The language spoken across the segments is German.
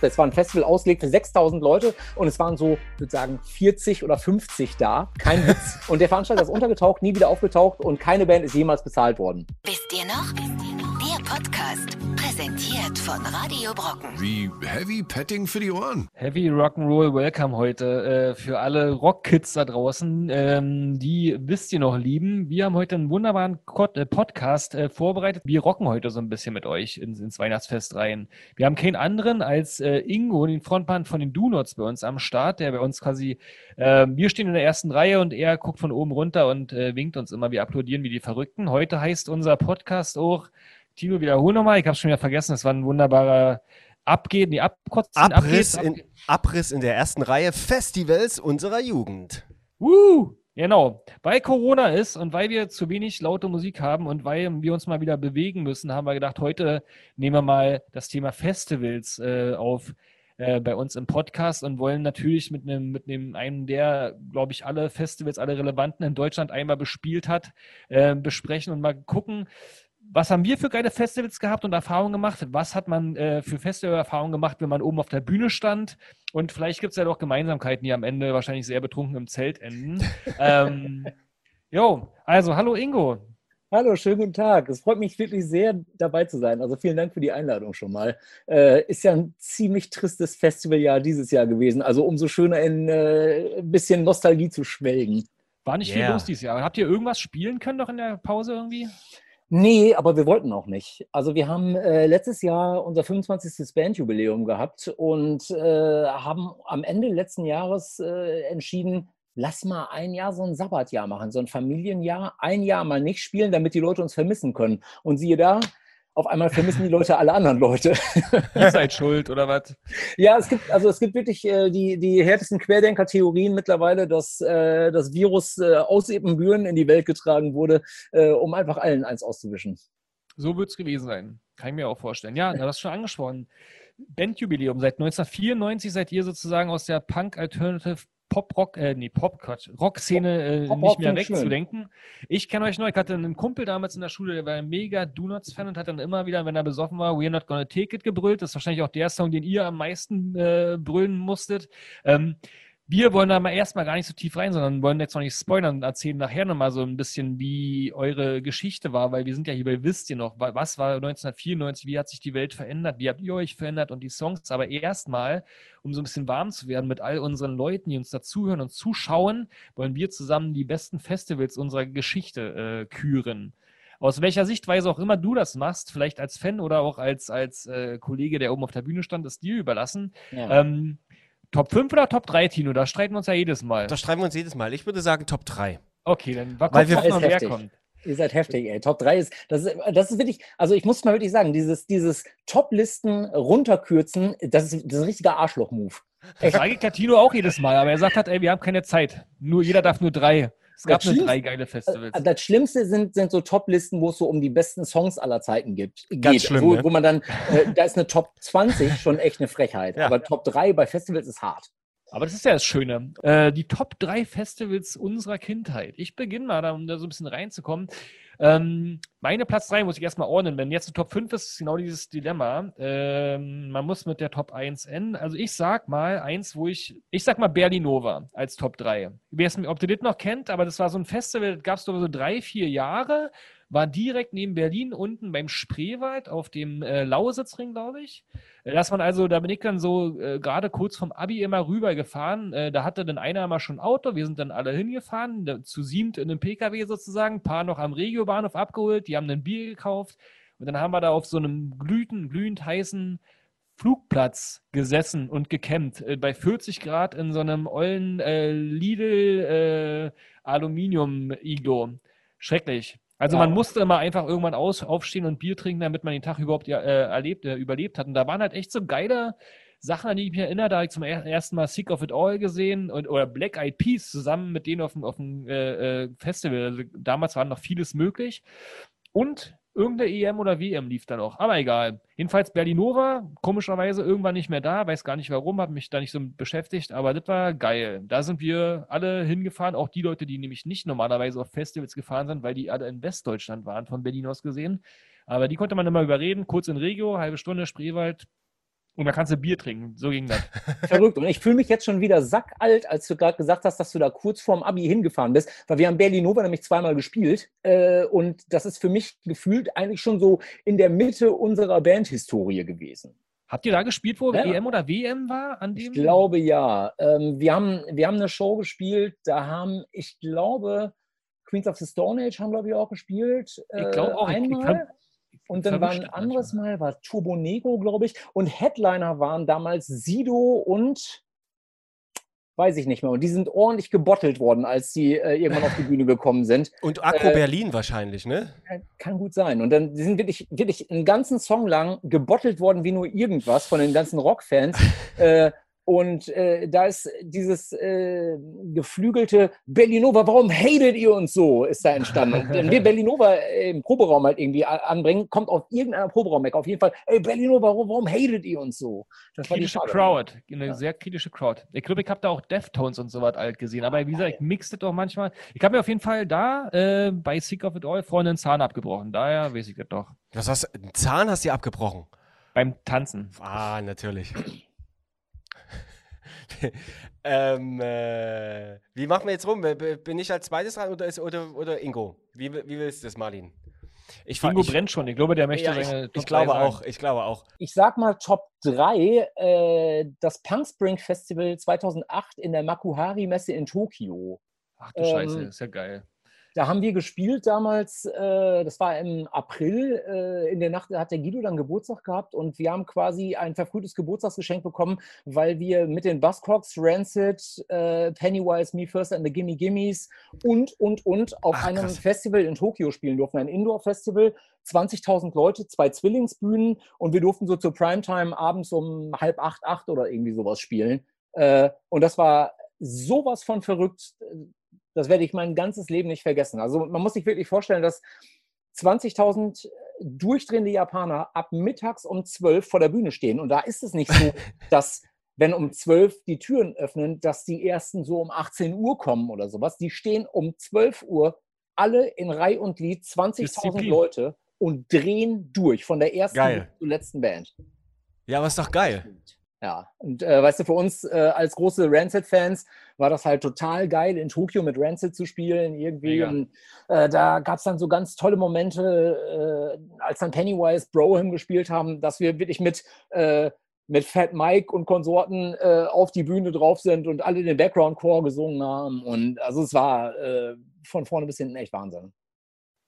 Das war ein Festival ausgelegt für 6000 Leute und es waren so, ich würde sagen, 40 oder 50 da. Kein Witz. Und der Veranstalter ist untergetaucht, nie wieder aufgetaucht und keine Band ist jemals bezahlt worden. Wisst ihr noch? Podcast, präsentiert von Radio Brocken. Wie Heavy Petting für die Ohren. Heavy Rock'n'Roll Welcome heute äh, für alle Rockkids da draußen, ähm, die wisst ihr noch lieben. Wir haben heute einen wunderbaren äh, Podcast äh, vorbereitet. Wir rocken heute so ein bisschen mit euch ins, ins Weihnachtsfest rein. Wir haben keinen anderen als äh, Ingo, den Frontmann von den Do-Nots bei uns am Start, der bei uns quasi, äh, wir stehen in der ersten Reihe und er guckt von oben runter und äh, winkt uns immer. Wir applaudieren wie die Verrückten. Heute heißt unser Podcast auch Tino, wiederhol nochmal. Ich habe schon wieder vergessen. Das war ein wunderbarer Abgehen, die Abkotzen. Abriss, in, Abriss in der ersten Reihe Festivals unserer Jugend. Woo! Genau. Weil Corona ist und weil wir zu wenig laute Musik haben und weil wir uns mal wieder bewegen müssen, haben wir gedacht, heute nehmen wir mal das Thema Festivals äh, auf äh, bei uns im Podcast und wollen natürlich mit einem, mit einem, einem der, glaube ich, alle Festivals, alle relevanten in Deutschland einmal bespielt hat, äh, besprechen und mal gucken, was haben wir für geile Festivals gehabt und Erfahrungen gemacht? Was hat man äh, für Festival-Erfahrungen gemacht, wenn man oben auf der Bühne stand? Und vielleicht gibt es ja doch Gemeinsamkeiten, die am Ende wahrscheinlich sehr betrunken im Zelt enden. ähm, jo, also hallo Ingo. Hallo, schönen guten Tag. Es freut mich wirklich sehr, dabei zu sein. Also vielen Dank für die Einladung schon mal. Äh, ist ja ein ziemlich tristes Festivaljahr dieses Jahr gewesen. Also umso schöner in äh, ein bisschen Nostalgie zu schwelgen. War nicht yeah. viel los dieses Jahr. Habt ihr irgendwas spielen können noch in der Pause irgendwie? Nee, aber wir wollten auch nicht. Also wir haben äh, letztes Jahr unser 25. Bandjubiläum gehabt und äh, haben am Ende letzten Jahres äh, entschieden, lass mal ein Jahr so ein Sabbatjahr machen, so ein Familienjahr, ein Jahr mal nicht spielen, damit die Leute uns vermissen können. Und siehe da, auf einmal vermissen die Leute alle anderen Leute. Ihr seid schuld, oder was? Ja, es gibt, also es gibt wirklich äh, die, die härtesten Querdenker-Theorien mittlerweile, dass äh, das Virus äh, aus Ebenbüren in die Welt getragen wurde, äh, um einfach allen eins auszuwischen. So wird es gewesen sein. Kann ich mir auch vorstellen. Ja, du hast schon angesprochen. Bandjubiläum. Seit 1994 seid ihr sozusagen aus der Punk-Alternative Pop-Rock, äh, nee, Pop-Quatsch, Rock-Szene äh, nicht mehr wegzudenken. Ich kenne euch noch, ich hatte einen Kumpel damals in der Schule, der war ein mega Do-Nots-Fan und hat dann immer wieder, wenn er besoffen war, We're Not Gonna Take It gebrüllt. Das ist wahrscheinlich auch der Song, den ihr am meisten äh, brüllen musstet. Ähm, wir wollen da mal erstmal gar nicht so tief rein, sondern wollen jetzt noch nicht spoilern und erzählen nachher nochmal so ein bisschen, wie eure Geschichte war, weil wir sind ja hier bei Wisst ihr noch, was war 1994, wie hat sich die Welt verändert, wie habt ihr euch verändert und die Songs. Aber erstmal, um so ein bisschen warm zu werden mit all unseren Leuten, die uns dazuhören und zuschauen, wollen wir zusammen die besten Festivals unserer Geschichte äh, küren aus welcher Sichtweise auch immer du das machst, vielleicht als Fan oder auch als, als äh, Kollege, der oben auf der Bühne stand, ist dir überlassen. Ja. Ähm, Top 5 oder Top 3, Tino? Da streiten wir uns ja jedes Mal. Da streiten wir uns jedes Mal. Ich würde sagen Top 3. Okay, dann war Weil wir noch wer kommt. Ihr seid heftig, ey. Top 3 ist, das ist, das ist wirklich, also ich muss mal wirklich sagen, dieses, dieses Top-Listen runterkürzen, das ist, das ist ein richtiger Arschloch-Move. Das sage ich Tino auch jedes Mal, aber er sagt halt, ey, wir haben keine Zeit. Nur, jeder darf nur drei. Es gab nur drei geile Festivals. Äh, das Schlimmste sind, sind so Top-Listen, wo es so um die besten Songs aller Zeiten gibt, Ganz geht. Schlimm, wo, ne? wo man dann, äh, da ist eine Top 20 schon echt eine Frechheit. Ja. Aber Top 3 bei Festivals ist hart. Aber das ist ja das Schöne. Äh, die Top 3 Festivals unserer Kindheit. Ich beginne mal, da, um da so ein bisschen reinzukommen. Ähm, meine Platz 3 muss ich erstmal ordnen. Wenn jetzt eine Top 5 ist, ist genau dieses Dilemma. Ähm, man muss mit der Top 1 enden. Also ich sag mal eins, wo ich, ich sag mal Berlinova als Top 3. Ich weiß nicht, ob ihr das noch kennt, aber das war so ein Festival, das gab es so drei, vier Jahre war direkt neben Berlin unten beim Spreewald auf dem äh, Lausitzring, glaube ich. Äh, dass man also, da bin ich dann so äh, gerade kurz vom Abi immer rübergefahren. Äh, da hatte dann einer mal schon Auto, wir sind dann alle hingefahren, da, zu siebt in einem Pkw sozusagen, paar noch am Regiobahnhof abgeholt, die haben ein Bier gekauft und dann haben wir da auf so einem glühend, glühend heißen Flugplatz gesessen und gecampt, äh, bei 40 Grad in so einem ollen äh, Lidl Aluminium-Iglo. Schrecklich. Also ja. man musste immer einfach irgendwann aus, aufstehen und Bier trinken, damit man den Tag überhaupt äh, erlebt, äh, überlebt hat. Und da waren halt echt so geile Sachen, an die ich mich erinnere. Da habe ich zum ersten Mal Sick of It All gesehen und, oder Black Eyed Peas zusammen mit denen auf dem, auf dem äh, äh Festival. Also damals war noch vieles möglich. Und Irgendeine EM oder WM lief dann auch. Aber egal. Jedenfalls Berlinova, komischerweise irgendwann nicht mehr da. Weiß gar nicht warum, hat mich da nicht so beschäftigt. Aber das war geil. Da sind wir alle hingefahren. Auch die Leute, die nämlich nicht normalerweise auf Festivals gefahren sind, weil die alle in Westdeutschland waren, von Berlin aus gesehen. Aber die konnte man immer überreden. Kurz in Regio, halbe Stunde, Spreewald. Und da kannst du Bier trinken. So ging das. Verrückt. Und ich fühle mich jetzt schon wieder sackalt, als du gerade gesagt hast, dass du da kurz vorm Abi hingefahren bist, weil wir haben Berlinova nämlich zweimal gespielt. Äh, und das ist für mich gefühlt eigentlich schon so in der Mitte unserer Bandhistorie gewesen. Habt ihr da gespielt, wo Ja. EM oder WM war? An Ich dem? glaube ja. Ähm, wir, haben, wir haben eine Show gespielt, da haben, ich glaube, Queens of the Stone Age haben, glaube ich, auch gespielt. Ich glaube auch. Ich- ich Einmal. kann- und dann war ein anderes. Mal, war Turbo Negro, glaube ich. Und Headliner waren damals Sido und weiß ich nicht mehr. Und die sind ordentlich gebottelt worden, als die äh, irgendwann auf die Bühne gekommen sind. Und Akro Äh, Berlin wahrscheinlich, ne? Kann- Kann gut sein. Und dann die sind wirklich, wirklich einen ganzen Song lang gebottelt worden wie nur irgendwas von den ganzen Rockfans. äh, und äh, da ist dieses äh, geflügelte Berlinova, warum hatet ihr uns so, ist da entstanden. Und wenn wir Berlinova äh, im Proberaum halt irgendwie a- anbringen, kommt auf irgendeiner Proberaum weg. Auf jeden Fall, ey Berlinova, warum, warum hatet ihr uns so? Das war die Kritische. Crowd. Eine Ja. sehr kritische Crowd. Ich glaube, ich habe da auch Deftones und so was alt gesehen. Aber wie gesagt, ich mixe das doch manchmal. Ich habe mir auf jeden Fall da äh, bei Sick of It All vorne einen Zahn abgebrochen. Daher weiß ich das doch. Was hast du? Einen Zahn hast du dir abgebrochen. Beim Tanzen. Ah, natürlich. ähm, äh, wie machen wir jetzt rum? Bin ich als zweites dran oder, ist, oder, oder Ingo? Wie, wie willst du das, Marlin? Ich, Ingo ich, brennt schon. Ich glaube, der möchte ja, ich, seine ich Top glaube drei sagen. auch. Ich glaube auch. Ich sag mal Top 3, äh, das Punk Spring Festival 2008 in der Makuhari Messe in Tokio. Ach du Scheiße, Ähm, ist ja geil. Da haben wir gespielt damals, äh, das war im April, äh, in der Nacht hat der Guido dann Geburtstag gehabt und wir haben quasi ein verfrühtes Geburtstagsgeschenk bekommen, weil wir mit den Buzzcocks, Rancid, äh, Pennywise, Me First and the Gimme Gimmies und, und, und auf Ach, einem. Festival in Tokio spielen durften, ein Indoor-Festival, 20.000 Leute, zwei Zwillingsbühnen und wir durften so zur Primetime abends um halb acht, acht oder irgendwie sowas spielen. Äh, und das war sowas von verrückt. Das werde ich mein ganzes Leben nicht vergessen. Also man muss sich wirklich vorstellen, dass 20.000 durchdrehende Japaner ab mittags um 12 vor der Bühne stehen. Und da ist es nicht so, dass wenn um 12 die Türen öffnen, dass die ersten so um 18 Uhr kommen oder sowas. Die stehen um 12 Uhr alle in Reihe und Glied, 20.000 Disziplin. Leute und drehen durch von der ersten Geil. bis zur letzten Band. Ja, ist doch geil. Ja, und äh, weißt du, für uns äh, als große Rancid-Fans war das halt total geil, in Tokio mit Rancid zu spielen irgendwie. Und äh, da gab es dann so ganz tolle Momente, äh, als dann Pennywise Broham gespielt haben, dass wir wirklich mit, äh, mit Fat Mike und Konsorten äh, auf die Bühne drauf sind und alle den Background-Chor gesungen haben. Und also es war von vorne bis hinten echt Wahnsinn.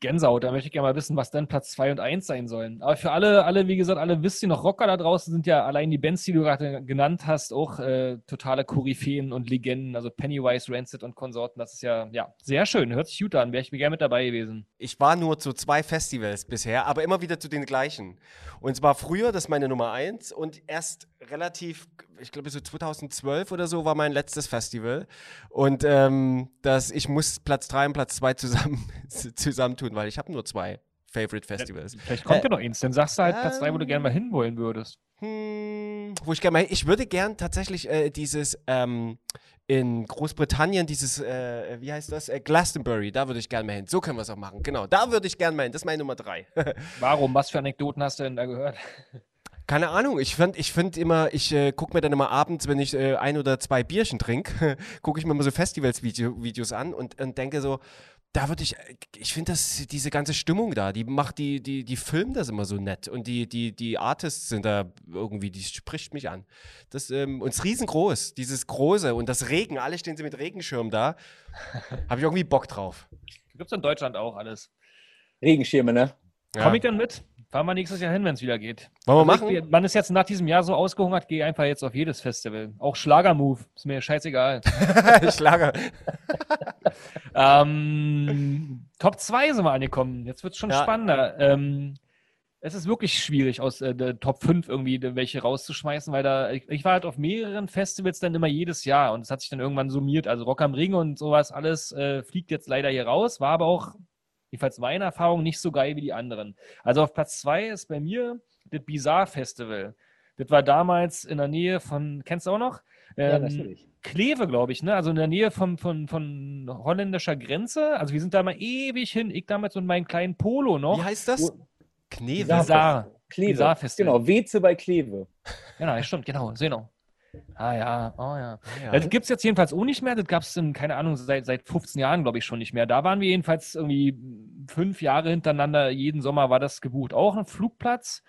Gänsehaut, da möchte ich gerne mal wissen, was denn Platz 2 und 1 sein sollen. Aber für alle, alle, wie gesagt, alle wisst ihr noch, Rocker da draußen sind ja allein die Bands, die du gerade genannt hast, auch äh, totale Koryphäen und Legenden, also Pennywise, Rancid und Konsorten. Das ist ja, ja, sehr schön. Hört sich gut an. Wäre ich gerne mit dabei gewesen. Ich war nur zu zwei Festivals bisher, aber immer wieder zu den gleichen. Und zwar früher, das ist meine Nummer eins, und erst relativ, ich glaube so 2012 oder so war mein letztes Festival. Und ähm, das, ich muss Platz drei und Platz zwei zusammen zusammentun, weil ich habe nur zwei Favorite Festivals. Vielleicht kommt Äh, ja noch eins. Dann sagst du halt Platz 3, wo du ähm, gerne mal hinwollen würdest. Hm, wo ich gerne mal, ich würde gern tatsächlich äh, dieses ähm, in Großbritannien dieses, äh, wie heißt das, äh, Glastonbury, da würde ich gerne mal hin. So können wir es auch machen. Genau, da würde ich gerne mal hin. Das ist meine Nummer drei. Warum? Was für Anekdoten hast du denn da gehört? Keine Ahnung, ich finde ich find immer, ich äh, gucke mir dann immer abends, wenn ich äh, ein oder zwei Bierchen trinke, gucke ich mir immer so Festivals-Videos an und, und denke so, da würde ich, ich finde das, diese ganze Stimmung da, die macht die, die, die filmen das immer so nett und die, die, die Artists sind da irgendwie, die spricht mich an. Das, ähm, und es ist riesengroß, dieses Große und das Regen, alle stehen sie mit Regenschirm da, habe ich irgendwie Bock drauf. Gibt es in Deutschland auch alles. Regenschirme, ne? Ja. Komm ich dann mit? Fahren wir nächstes Jahr hin, wenn es wieder geht. Wollen wir Also machen? Ich, man ist jetzt nach diesem Jahr so ausgehungert, gehe einfach jetzt auf jedes Festival. Auch Schlagermove, ist mir scheißegal. Schlager. ähm, Top 2 sind wir angekommen. Jetzt wird es schon Ja. spannender. Ähm, es ist wirklich schwierig, aus äh, der Top 5 irgendwie welche rauszuschmeißen, weil da, ich, ich war halt auf mehreren Festivals dann immer jedes Jahr und es hat sich dann irgendwann summiert. Also Rock am Ring und sowas, alles äh, fliegt jetzt leider hier raus, war aber auch, jedenfalls meine Erfahrung, nicht so geil wie die anderen. Also auf Platz 2 ist bei mir das Bizarre Festival. Das war damals in der Nähe von, kennst du auch noch? Ja, Ähm, natürlich. Kleve, glaube ich, ne? Also in der Nähe von, von, von holländischer Grenze. Also wir sind da mal ewig hin. Ich damals und meinen kleinen Polo noch. Wie heißt das? Wo- Kneve. Bizarre. Kleve. Bizarre-Festival. Genau, Weze bei Kleve. Genau, stimmt, genau, genau. Ah ja, oh ja. Ja. Das gibt es jetzt jedenfalls auch nicht mehr. Das gab es in, keine Ahnung, seit, seit 15 Jahren, glaube ich, schon nicht mehr. Da waren wir jedenfalls irgendwie fünf Jahre hintereinander, jeden Sommer war das gebucht. Auch ein Flugplatz,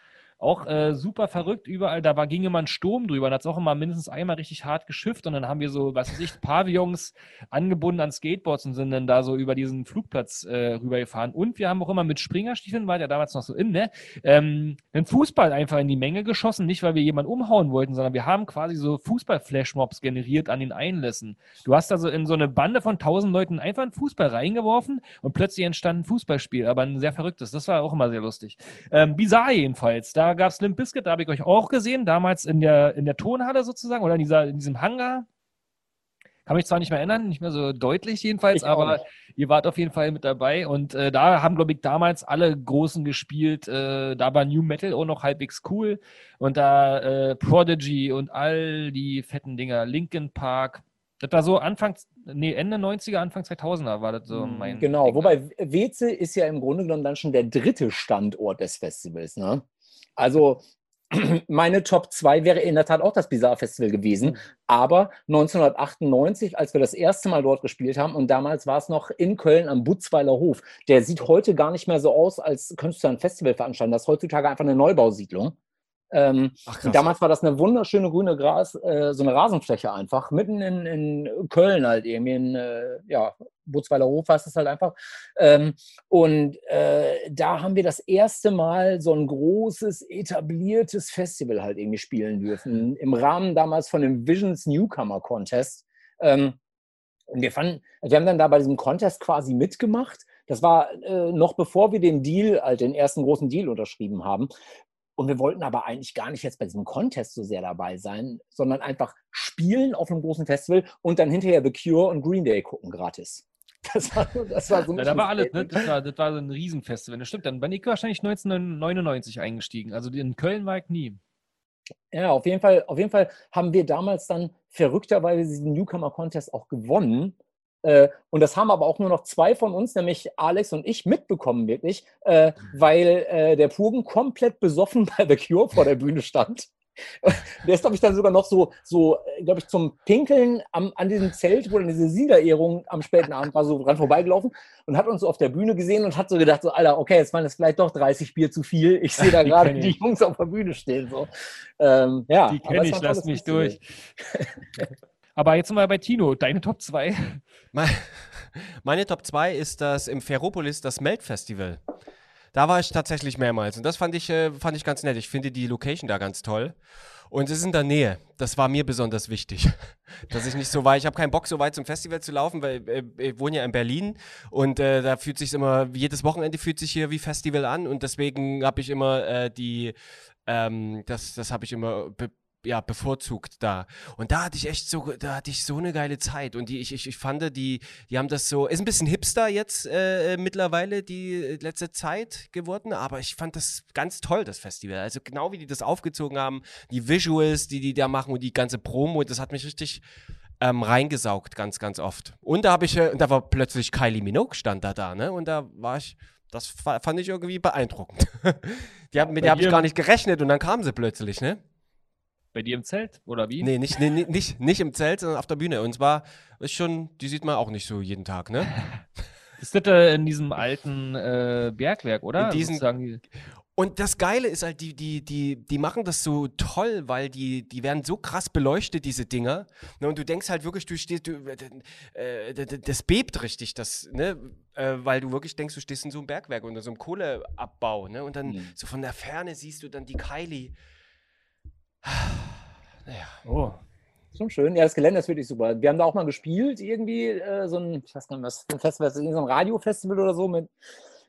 auch äh, super verrückt überall. Da war, ging immer ein Sturm drüber. Da hat es auch immer mindestens einmal richtig hart geschifft. Und dann haben wir so, was weiß ich, Pavillons angebunden an Skateboards und sind dann da so über diesen Flugplatz äh, rübergefahren. Und wir haben auch immer mit Springerstiefeln, war ja damals noch so in, ne? Ähm, einen Fußball einfach in die Menge geschossen. Nicht, weil wir jemanden umhauen wollten, sondern wir haben quasi so Fußball-Flashmobs generiert an den Einlässen. Du hast also in so eine Bande von tausend Leuten einfach einen Fußball reingeworfen und plötzlich entstand ein Fußballspiel, aber ein sehr verrücktes. Das war auch immer sehr lustig. Ähm, bizarr jedenfalls. Da gab es Limp Bizkit, da habe ich euch auch gesehen, damals in der, in der Tonhalle sozusagen oder in, dieser, in diesem Hangar. Kann mich zwar nicht mehr erinnern, nicht mehr so deutlich jedenfalls, Ich aber ihr wart auf jeden Fall mit dabei und äh, da haben, glaube ich, damals alle Großen gespielt. Äh, da war New Metal auch noch halbwegs cool und da äh, Prodigy und all die fetten Dinger, Linkin Park. Das war so Anfang, nee, Ende 90er, Anfang 2000er war das so mein. Genau, Ding. wobei Weze ist ja im Grunde genommen dann schon der dritte Standort des Festivals. Ne? Also meine Top 2 wäre in der Tat auch das Bizarre Festival gewesen. Aber 1998, als wir das erste Mal dort gespielt haben, und damals war es noch in Köln am Butzweiler Hof, der sieht heute gar nicht mehr so aus, als könntest du ein Festival veranstalten. Das ist heutzutage einfach eine Neubausiedlung. Ähm, Ach, damals war das eine wunderschöne grüne Gras, äh, so eine Rasenfläche einfach, mitten in, in Köln halt irgendwie, in, äh, ja, Butzweiler Hof heißt es halt einfach. Ähm, und äh, da haben wir das erste Mal so ein großes, etabliertes Festival halt irgendwie spielen dürfen, im Rahmen damals von dem Visions Newcomer Contest. Ähm, und wir fanden, wir haben dann da bei diesem Contest quasi mitgemacht. Das war äh, noch bevor wir den Deal, halt den ersten großen Deal unterschrieben haben. Und wir wollten aber eigentlich gar nicht jetzt bei diesem Contest so sehr dabei sein, sondern einfach spielen auf einem großen Festival und dann hinterher The Cure und Green Day gucken gratis. Das war, das war so ein Ja, da war alles, ne? Das war, das war so ein Riesenfestival. Das stimmt, dann bin ich wahrscheinlich 1999 eingestiegen. Also in Köln war ich nie. Ja, auf jeden Fall, auf jeden Fall haben wir damals dann verrückterweise diesen Newcomer Contest auch gewonnen. Äh, und das haben aber auch nur noch zwei von uns, nämlich Alex und ich, mitbekommen, wirklich, äh, weil äh, der Purgen komplett besoffen bei The Cure vor der Bühne stand. Der ist, glaube ich, dann sogar noch so, so glaube ich, zum Pinkeln am, an diesem Zelt, wo dann diese Siegerehrung am späten Abend war, so dran vorbeigelaufen und hat uns so auf der Bühne gesehen und hat so gedacht, so, Alter, okay, jetzt waren das vielleicht doch 30 Bier zu viel. Ich sehe da Die gerade die ich. Jungs auf der Bühne stehen. So. Ähm, ja, Die kenne ich, lass mich durch. Aber jetzt mal bei Tino, deine Top 2. Me- Meine Top 2 ist das im Ferropolis, das Melt-Festival. Da war ich tatsächlich mehrmals und das fand ich, äh, fand ich ganz nett. Ich finde die Location da ganz toll. Und es ist in der Nähe. Das war mir besonders wichtig. Dass ich nicht so weit, ich habe keinen Bock, so weit zum Festival zu laufen, weil äh, ich wohne ja in Berlin und äh, da fühlt sich immer, jedes Wochenende fühlt sich hier wie Festival an und deswegen habe ich immer äh, die, ähm, das, das habe ich immer ja, bevorzugt da. Und da hatte ich echt so, da hatte ich so eine geile Zeit. Und die, ich, ich, ich fand, die, die haben das so, ist ein bisschen hipster jetzt äh, mittlerweile, die letzte Zeit geworden, aber ich fand das ganz toll, das Festival. Also genau wie die das aufgezogen haben, die Visuals, die die da machen und die ganze Promo, das hat mich richtig ähm, reingesaugt, ganz, ganz oft. Und da habe ich, äh, da war plötzlich Kylie Minogue stand da da, ne? Und da war ich, das fa- fand ich irgendwie beeindruckend. die haben, mit bei der habe ich gar nicht gerechnet und dann kam sie plötzlich, ne? Bei dir im Zelt? Oder wie? Nee, nicht, nee, nicht, nicht im Zelt, sondern auf der Bühne. Und zwar ist schon, die sieht man auch nicht so jeden Tag, ne? Ist das äh, in diesem alten äh, Bergwerk, oder? In diesen- Sozusagen Und das Geile ist halt, die, die, die, die machen das so toll, weil die, die werden so krass beleuchtet, diese Dinger. Ne, und du denkst halt wirklich, du stehst, du, äh, d- das bebt richtig, das, ne? Äh, weil du wirklich denkst, du stehst in so einem Bergwerk unter so einem Kohleabbau, ne? Und dann Mhm. so von der Ferne siehst du dann die Kylie. Naja. Oh. Schon schön. Ja, das Gelände ist wirklich super. Wir haben da auch mal gespielt, irgendwie, äh, so ein, ich weiß gar nicht, was ein Festival, so ein Radiofestival oder so mit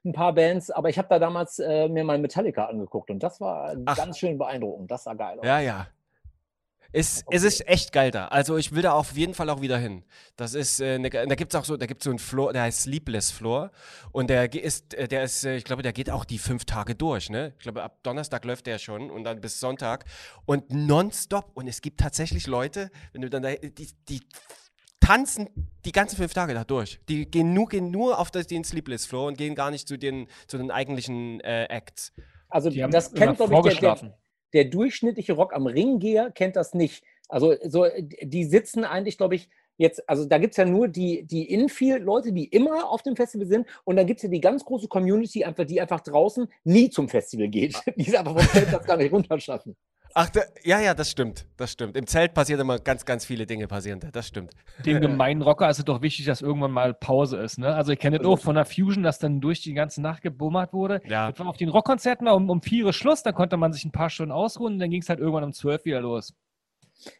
ein paar Bands. Aber ich habe da damals äh, mir mal Metallica angeguckt und das war Ach. ganz schön beeindruckend. Das sah geil aus. Ja, ja. Es, es ist echt geil da. Also ich will da auf jeden Fall auch wieder hin. Das ist, äh, ne, da gibt es auch so, da gibt so einen Floor, der heißt Sleepless Floor. Und der ist, äh, der ist, äh, ich glaube, der geht auch die fünf Tage durch, ne? Ich glaube, ab Donnerstag läuft der schon und dann bis Sonntag. Und nonstop. Und es gibt tatsächlich Leute, wenn du dann da, die, die tanzen die ganzen fünf Tage da durch. Die gehen nur, gehen nur auf das, den Sleepless Floor und gehen gar nicht zu den, zu den eigentlichen äh, Acts. Also Die haben das kennt, glaube ich, der, der. Der durchschnittliche Rock am Ringgeher kennt das nicht. Also so, die sitzen eigentlich, glaube ich, jetzt, also da gibt es ja nur die, die Infield-Leute, die immer auf dem Festival sind und dann gibt es ja die ganz große Community, einfach, die einfach draußen nie zum Festival geht. Die es einfach vom Zeltplatz gar nicht runterschaffen. Ach, da, ja, ja, das stimmt. Das stimmt. Im Zelt passieren immer ganz, ganz viele Dinge passieren. da, Das stimmt. Dem gemeinen Rocker ist es doch wichtig, dass irgendwann mal Pause ist. Ne? Also ich kenne das Also- auch von der Fusion, dass dann durch die ganze Nacht gebummert wurde. Ja. Das war auf den Rockkonzerten um, um vier Uhr Schluss, da konnte man sich ein paar Stunden ausruhen und dann ging es halt irgendwann um zwölf wieder los.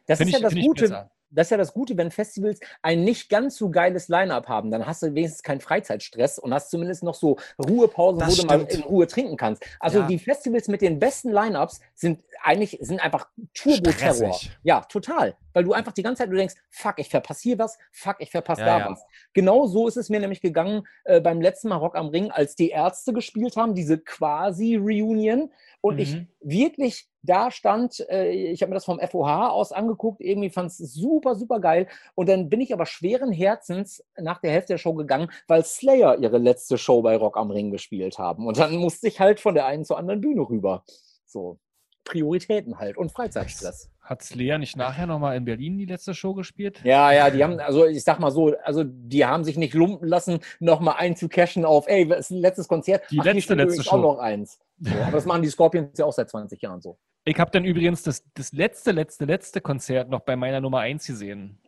Das Finde ist ich, ja das find Gute. Das ist ja das Gute, wenn Festivals ein nicht ganz so geiles Line-Up haben. Dann hast du wenigstens keinen Freizeitstress und hast zumindest noch so Ruhepausen, Das wo du mal stimmt. in Ruhe trinken kannst. Also Ja. die Festivals mit den besten Line-Ups sind eigentlich sind einfach Turbo-Terror. Ja, total. Weil du einfach die ganze Zeit du denkst, fuck, ich verpasse hier was, fuck, ich verpasse Ja, da ja. was. Genau so ist es mir nämlich gegangen äh, beim letzten Mal Rock am Ring, als die Ärzte gespielt haben, diese quasi-Reunion. Und ich Mhm. wirklich da stand, äh, ich habe mir das vom FOH aus angeguckt, irgendwie fand es super, super geil. Und dann bin ich aber schweren Herzens nach der Hälfte der Show gegangen, weil Slayer ihre letzte Show bei Rock am Ring gespielt haben. Und dann musste ich halt von der einen zur anderen Bühne rüber. So, Prioritäten halt und Freizeitstress. Hat Slayer nicht nachher nochmal in Berlin die letzte Show gespielt? Ja, ja, die haben, also ich sag mal so, also die haben sich nicht lumpen lassen, nochmal einzucashen auf, ey, das ist ein letztes Konzert. Die Ach, letzte, letzte Show. auch noch eins. So, aber das machen die Scorpions ja auch seit 20 Jahren so. Ich habe dann übrigens das, das letzte, letzte, letzte Konzert noch bei meiner Nummer 1 gesehen.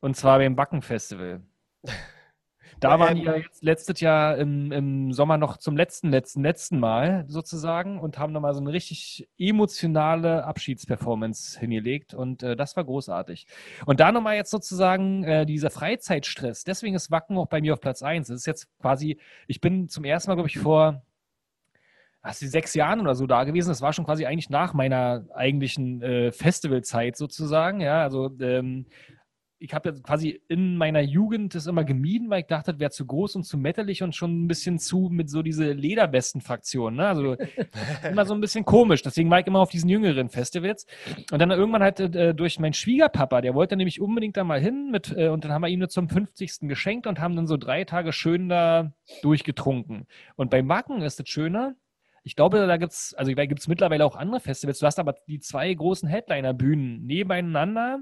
Und zwar beim Backen Festival. Da waren die ja jetzt letztes Jahr im, im Sommer noch zum letzten, letzten, letzten Mal sozusagen und haben nochmal so eine richtig emotionale Abschiedsperformance hingelegt und äh, das war großartig. Und da nochmal jetzt sozusagen äh, dieser Freizeitstress. Deswegen ist Wacken auch bei mir auf Platz 1. Das ist jetzt quasi, ich bin zum ersten Mal, glaube ich, vor hast du sechs Jahren oder so da gewesen. Das war schon quasi eigentlich nach meiner eigentlichen äh, Festivalzeit sozusagen. Ja, also ähm, ich habe jetzt quasi in meiner Jugend das immer gemieden, weil ich dachte, das wäre zu groß und zu mettelig und schon ein bisschen zu mit so diese Lederwesten-Fraktion. Ne? Also immer so ein bisschen komisch. Deswegen war ich immer auf diesen jüngeren Festivals. Und dann irgendwann halt äh, durch meinen Schwiegerpapa, der wollte nämlich unbedingt da mal hin mit, äh, und dann haben wir ihm nur zum 50. geschenkt und haben dann so drei Tage schön da durchgetrunken. Und beim Wacken ist es schöner. Ich glaube, da gibt es, also da gibt es mittlerweile auch andere Festivals. Du hast aber die zwei großen Headliner-Bühnen nebeneinander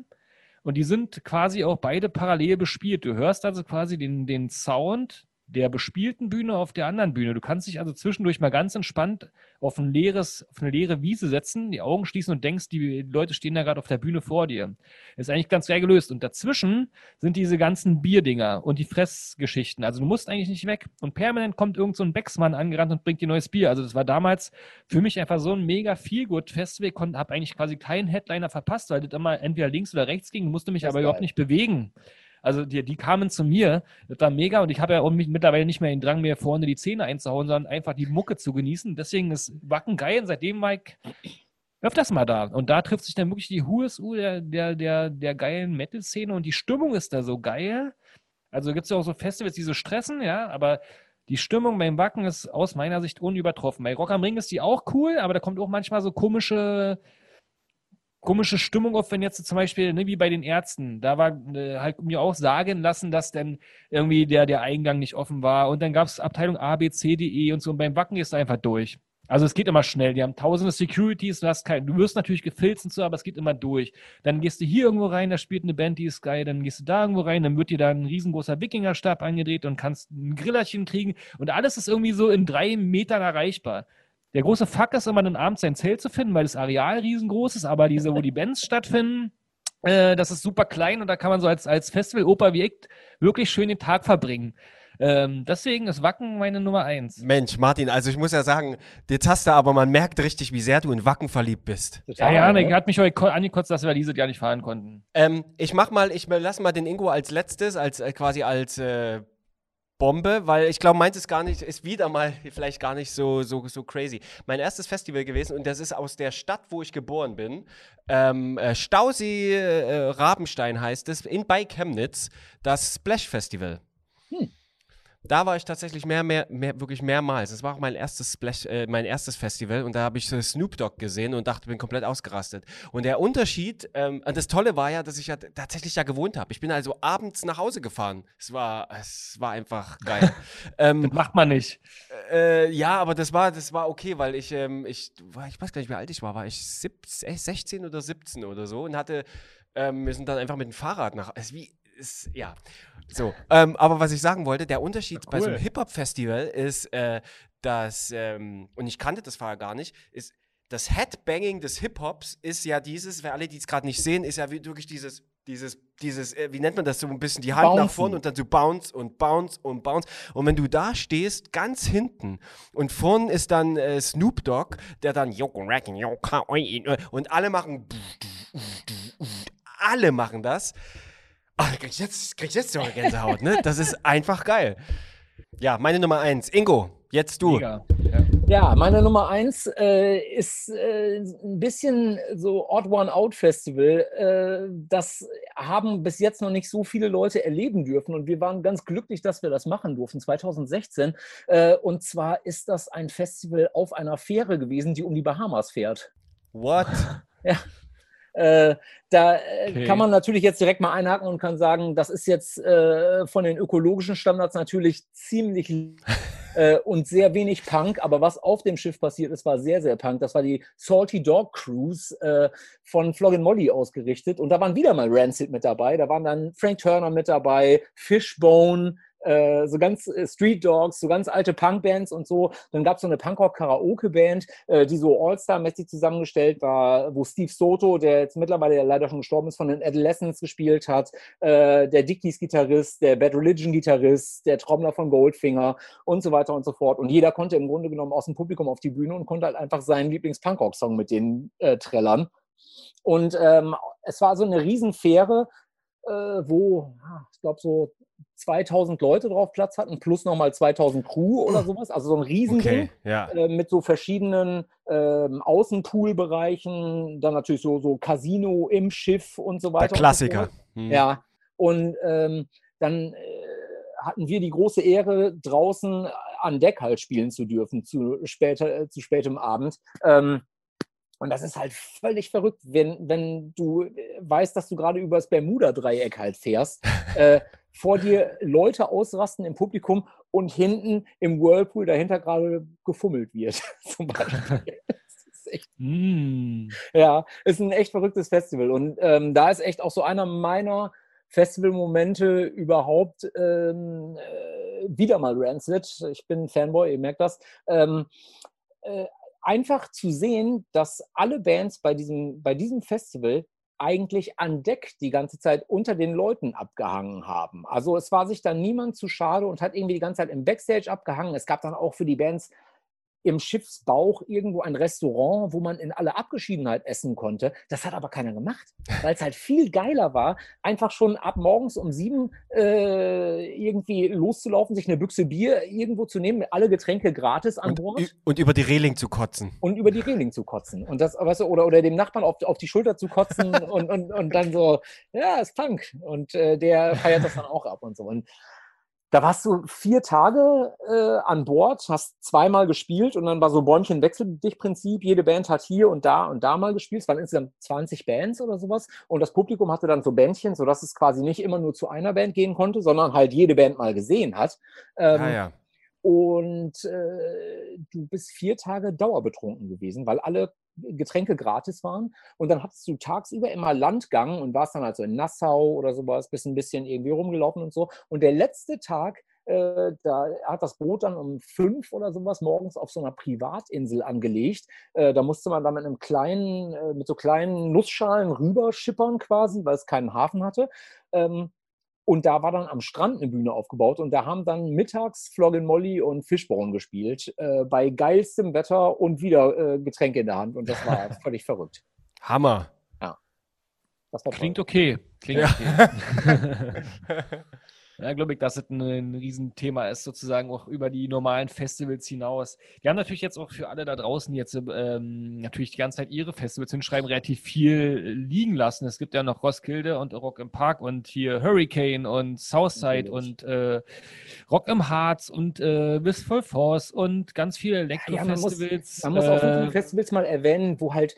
und die sind quasi auch beide parallel bespielt. Du hörst also quasi den, den Sound der bespielten Bühne auf der anderen Bühne. Du kannst dich also zwischendurch mal ganz entspannt auf, ein leeres, auf eine leere Wiese setzen, die Augen schließen und denkst, die Leute stehen da gerade auf der Bühne vor dir. Ist eigentlich ganz geil gelöst. Und dazwischen sind diese ganzen Bierdinger und die Fressgeschichten. Also du musst eigentlich nicht weg. Und permanent kommt irgend so ein Becksmann angerannt und bringt dir neues Bier. Also das war damals für mich einfach so ein mega Feelgood-Festival. Ich habe eigentlich quasi keinen Headliner verpasst, weil das immer entweder links oder rechts ging, musste mich Das aber überhaupt nicht bewegen. Also die, die kamen zu mir, das war mega und ich habe ja auch mich mittlerweile nicht mehr den Drang, mir vorne die Zähne einzuhauen, sondern einfach die Mucke zu genießen. Deswegen ist Wacken geil und seitdem war ich öfters mal da. Und da trifft sich dann wirklich die HUSU der, der, der, der geilen Metal-Szene und die Stimmung ist da so geil. Also gibt es ja auch so Festivals, die so stressen, ja, aber die Stimmung beim Wacken ist aus meiner Sicht unübertroffen. Bei Rock am Ring ist die auch cool, aber da kommt auch manchmal so komische, komische Stimmung auf, wenn jetzt zum Beispiel, ne, wie bei den Ärzten, da war äh, halt mir auch sagen lassen, dass dann irgendwie der, der Eingang nicht offen war und dann gab es Abteilung A, B, C, D, E und so und beim Wacken ist einfach durch. Also es geht immer schnell. Die haben tausende Securities, du hast kein, du wirst natürlich gefilzt und so, aber es geht immer durch. Dann gehst du hier irgendwo rein, da spielt eine Band, die ist geil, dann gehst du da irgendwo rein, dann wird dir da ein riesengroßer Wikingerstab angedreht und kannst ein Grillerchen kriegen und alles ist irgendwie so in drei Metern erreichbar. Der große Fuck ist immer dann abends sein Zelt zu finden, weil das Areal riesengroß ist, aber diese, wo die Bands stattfinden, äh, das ist super klein und da kann man so als, als Festival-Oper wie ich wirklich schön den Tag verbringen. Ähm, deswegen ist Wacken meine Nummer eins. Mensch, Martin, also ich muss ja sagen, jetzt hast du aber, man merkt richtig, wie sehr du in Wacken verliebt bist. Ja, Total, ja, ne? ne, hat mich heute ko- angekotzt, dass wir dieses Jahr nicht fahren konnten. Ähm, ich mach mal, ich lasse mal den Ingo als letztes, als äh, quasi als äh, Bombe, weil ich glaube, meins ist gar nicht, ist wieder mal vielleicht gar nicht so, so, so crazy. Mein erstes Festival gewesen und das ist aus der Stadt, wo ich geboren bin. Ähm, äh, Stausee äh, Rabenstein heißt es, in bei Chemnitz, das Splash Festival. Da war ich tatsächlich mehr, mehr, mehr, wirklich mehrmals. Das war auch mein erstes Splash, äh, mein erstes Festival und da habe ich äh, Snoop Dogg gesehen und dachte, bin komplett ausgerastet. Und der Unterschied, ähm, und das Tolle war ja, dass ich ja tatsächlich da gewohnt habe. Ich bin also abends nach Hause gefahren. Es war, es war einfach geil. ähm, Das macht man nicht. äh, ja, aber das war, das war okay, weil ich, ähm, ich, ich weiß gar nicht, wie alt ich war. War ich 17, äh, 16 oder 17 oder so und hatte, ähm, wir sind dann einfach mit dem Fahrrad nach, es wie, ist, ja, so. Ähm, aber was ich sagen wollte, der Unterschied bei so einem Cool. Hip-Hop-Festival ist, äh, dass, ähm, und ich kannte das vorher gar nicht, ist, das Headbanging des Hip-Hops ist ja dieses, für alle, die es gerade nicht sehen, ist ja wirklich dieses, dieses, dieses, äh, wie nennt man das, so ein bisschen die Hand nach Bouncen. vorne und dann so bounce und bounce und bounce. Und wenn du da stehst, ganz hinten und vorn ist dann äh, Snoop Dogg, der dann oi, und alle machen, alle machen das. Ach, krieg ich jetzt, krieg ich jetzt sogar Gänsehaut, ne? Das ist einfach geil. Ja, meine Nummer eins. Ingo, jetzt du. Mega. Ja. Ja, meine Nummer eins äh, ist äh, ein bisschen so Odd One Out Festival. Äh, das haben bis jetzt noch nicht so viele Leute erleben dürfen und wir waren ganz glücklich, dass wir das machen durften 2016. Äh, und zwar ist das ein Festival auf einer Fähre gewesen, die um die Bahamas fährt. What? Äh, da äh, Okay. kann man natürlich jetzt direkt mal einhaken und kann sagen, das ist jetzt äh, von den ökologischen Standards natürlich ziemlich äh, und sehr wenig Punk, aber was auf dem Schiff passiert ist, war sehr, sehr Punk. Das war die Salty Dog Cruise äh, von Floggin Molly ausgerichtet und da waren wieder mal Rancid mit dabei, da waren dann Frank Turner mit dabei, Fishbone, äh, so ganz äh, Street Dogs, so ganz alte Punkbands und so. Dann gab es so eine Punkrock-Karaoke-Band, äh, die so All-Star-mäßig zusammengestellt war, wo Steve Soto, der jetzt mittlerweile leider schon gestorben ist, von den Adolescents gespielt hat, der Dickies-Gitarrist, der Bad Religion-Gitarrist, der Trommler von Goldfinger und so weiter und so fort. Und jeder konnte im Grunde genommen aus dem Publikum auf die Bühne und konnte halt einfach seinen Lieblings-Punkrock-Song mit denen trällern. Und ähm, es war so eine Riesenfähre, äh, wo, ja, ich glaube, so 2000 Leute drauf Platz hatten, plus nochmal 2000 Crew oder sowas. Also so ein Riesending Okay, ja. äh, mit so verschiedenen ähm, Außenpoolbereichen, dann natürlich so, so Casino im Schiff und so Der weiter. so Klassiker. fort. Hm. Ja, und ähm, dann äh, hatten wir die große Ehre, draußen an Deck halt spielen zu dürfen, zu, später, äh, zu spätem Abend. Ähm, und das ist halt völlig verrückt, wenn, wenn du äh, weißt, dass du gerade über das Bermuda-Dreieck halt fährst, äh, vor dir Leute ausrasten im Publikum und hinten im Whirlpool dahinter gerade gefummelt wird. Zum Beispiel. Echt Mm. ja, ist ein echt verrücktes Festival. Und ähm, da ist echt auch so einer meiner Festivalmomente überhaupt ähm, äh, wieder mal Rancid. Ich bin Fanboy, ihr merkt das. Ähm, äh, einfach zu sehen, dass alle Bands bei diesem, bei diesem Festival eigentlich an Deck die ganze Zeit unter den Leuten abgehangen haben. Also es war sich dann niemand zu schade und hat irgendwie die ganze Zeit im Backstage abgehangen. Es gab dann auch für die Bands im Schiffsbauch irgendwo ein Restaurant, wo man in aller Abgeschiedenheit essen konnte. Das hat aber keiner gemacht, weil es halt viel geiler war, einfach schon ab morgens um sieben äh, irgendwie loszulaufen, sich eine Büchse Bier irgendwo zu nehmen, alle Getränke gratis an Und, Bord ü- und über die Reling zu kotzen. und über die Reling zu kotzen. Und das, weißt du, oder, oder dem Nachbarn auf, auf die Schulter zu kotzen und, und, und dann so, ja, ist Punk. Und äh, der feiert das dann auch ab und so. Und da warst du vier Tage äh, an Bord, hast zweimal gespielt und dann war so Bäumchen wechsel dich Prinzip. Jede Band hat hier und da und da mal gespielt. Es waren insgesamt 20 Bands oder sowas. Und das Publikum hatte dann so Bändchen, sodass es quasi nicht immer nur zu einer Band gehen konnte, sondern halt jede Band mal gesehen hat. Ähm, ah ja. Und äh, du bist vier Tage dauerbetrunken gewesen, weil alle Getränke gratis waren. Und dann hattest du tagsüber immer Landgang und warst dann also in Nassau oder sowas, bist ein bisschen irgendwie rumgelaufen und so. Und der letzte Tag, äh, da hat das Boot dann um fünf oder sowas morgens auf so einer Privatinsel angelegt. Äh, da musste man dann mit einem kleinen, äh, mit so kleinen Nussschalen rüberschippern quasi, weil es keinen Hafen hatte. Ähm, und da war dann am Strand eine Bühne aufgebaut und da haben dann mittags Floggin Molly und Fishbone gespielt, äh, bei geilstem Wetter und wieder äh, Getränke in der Hand. Und das war völlig verrückt. Hammer. Das war toll. Klingt okay. Klingt Ja. okay. Ja, glaube ich, dass es ein, ein Riesenthema ist, sozusagen auch über die normalen Festivals hinaus. Die haben natürlich jetzt auch für alle da draußen jetzt ähm, natürlich die ganze Zeit ihre Festivals hinschreiben, relativ viel liegen lassen. Es gibt ja noch Roskilde und Rock im Park und hier Hurricane und Southside und äh, Rock im Harz und äh, Wistful Force und ganz viele Elektro-Festivals. Ja, man, muss, man muss auch äh, Festivals mal erwähnen, wo halt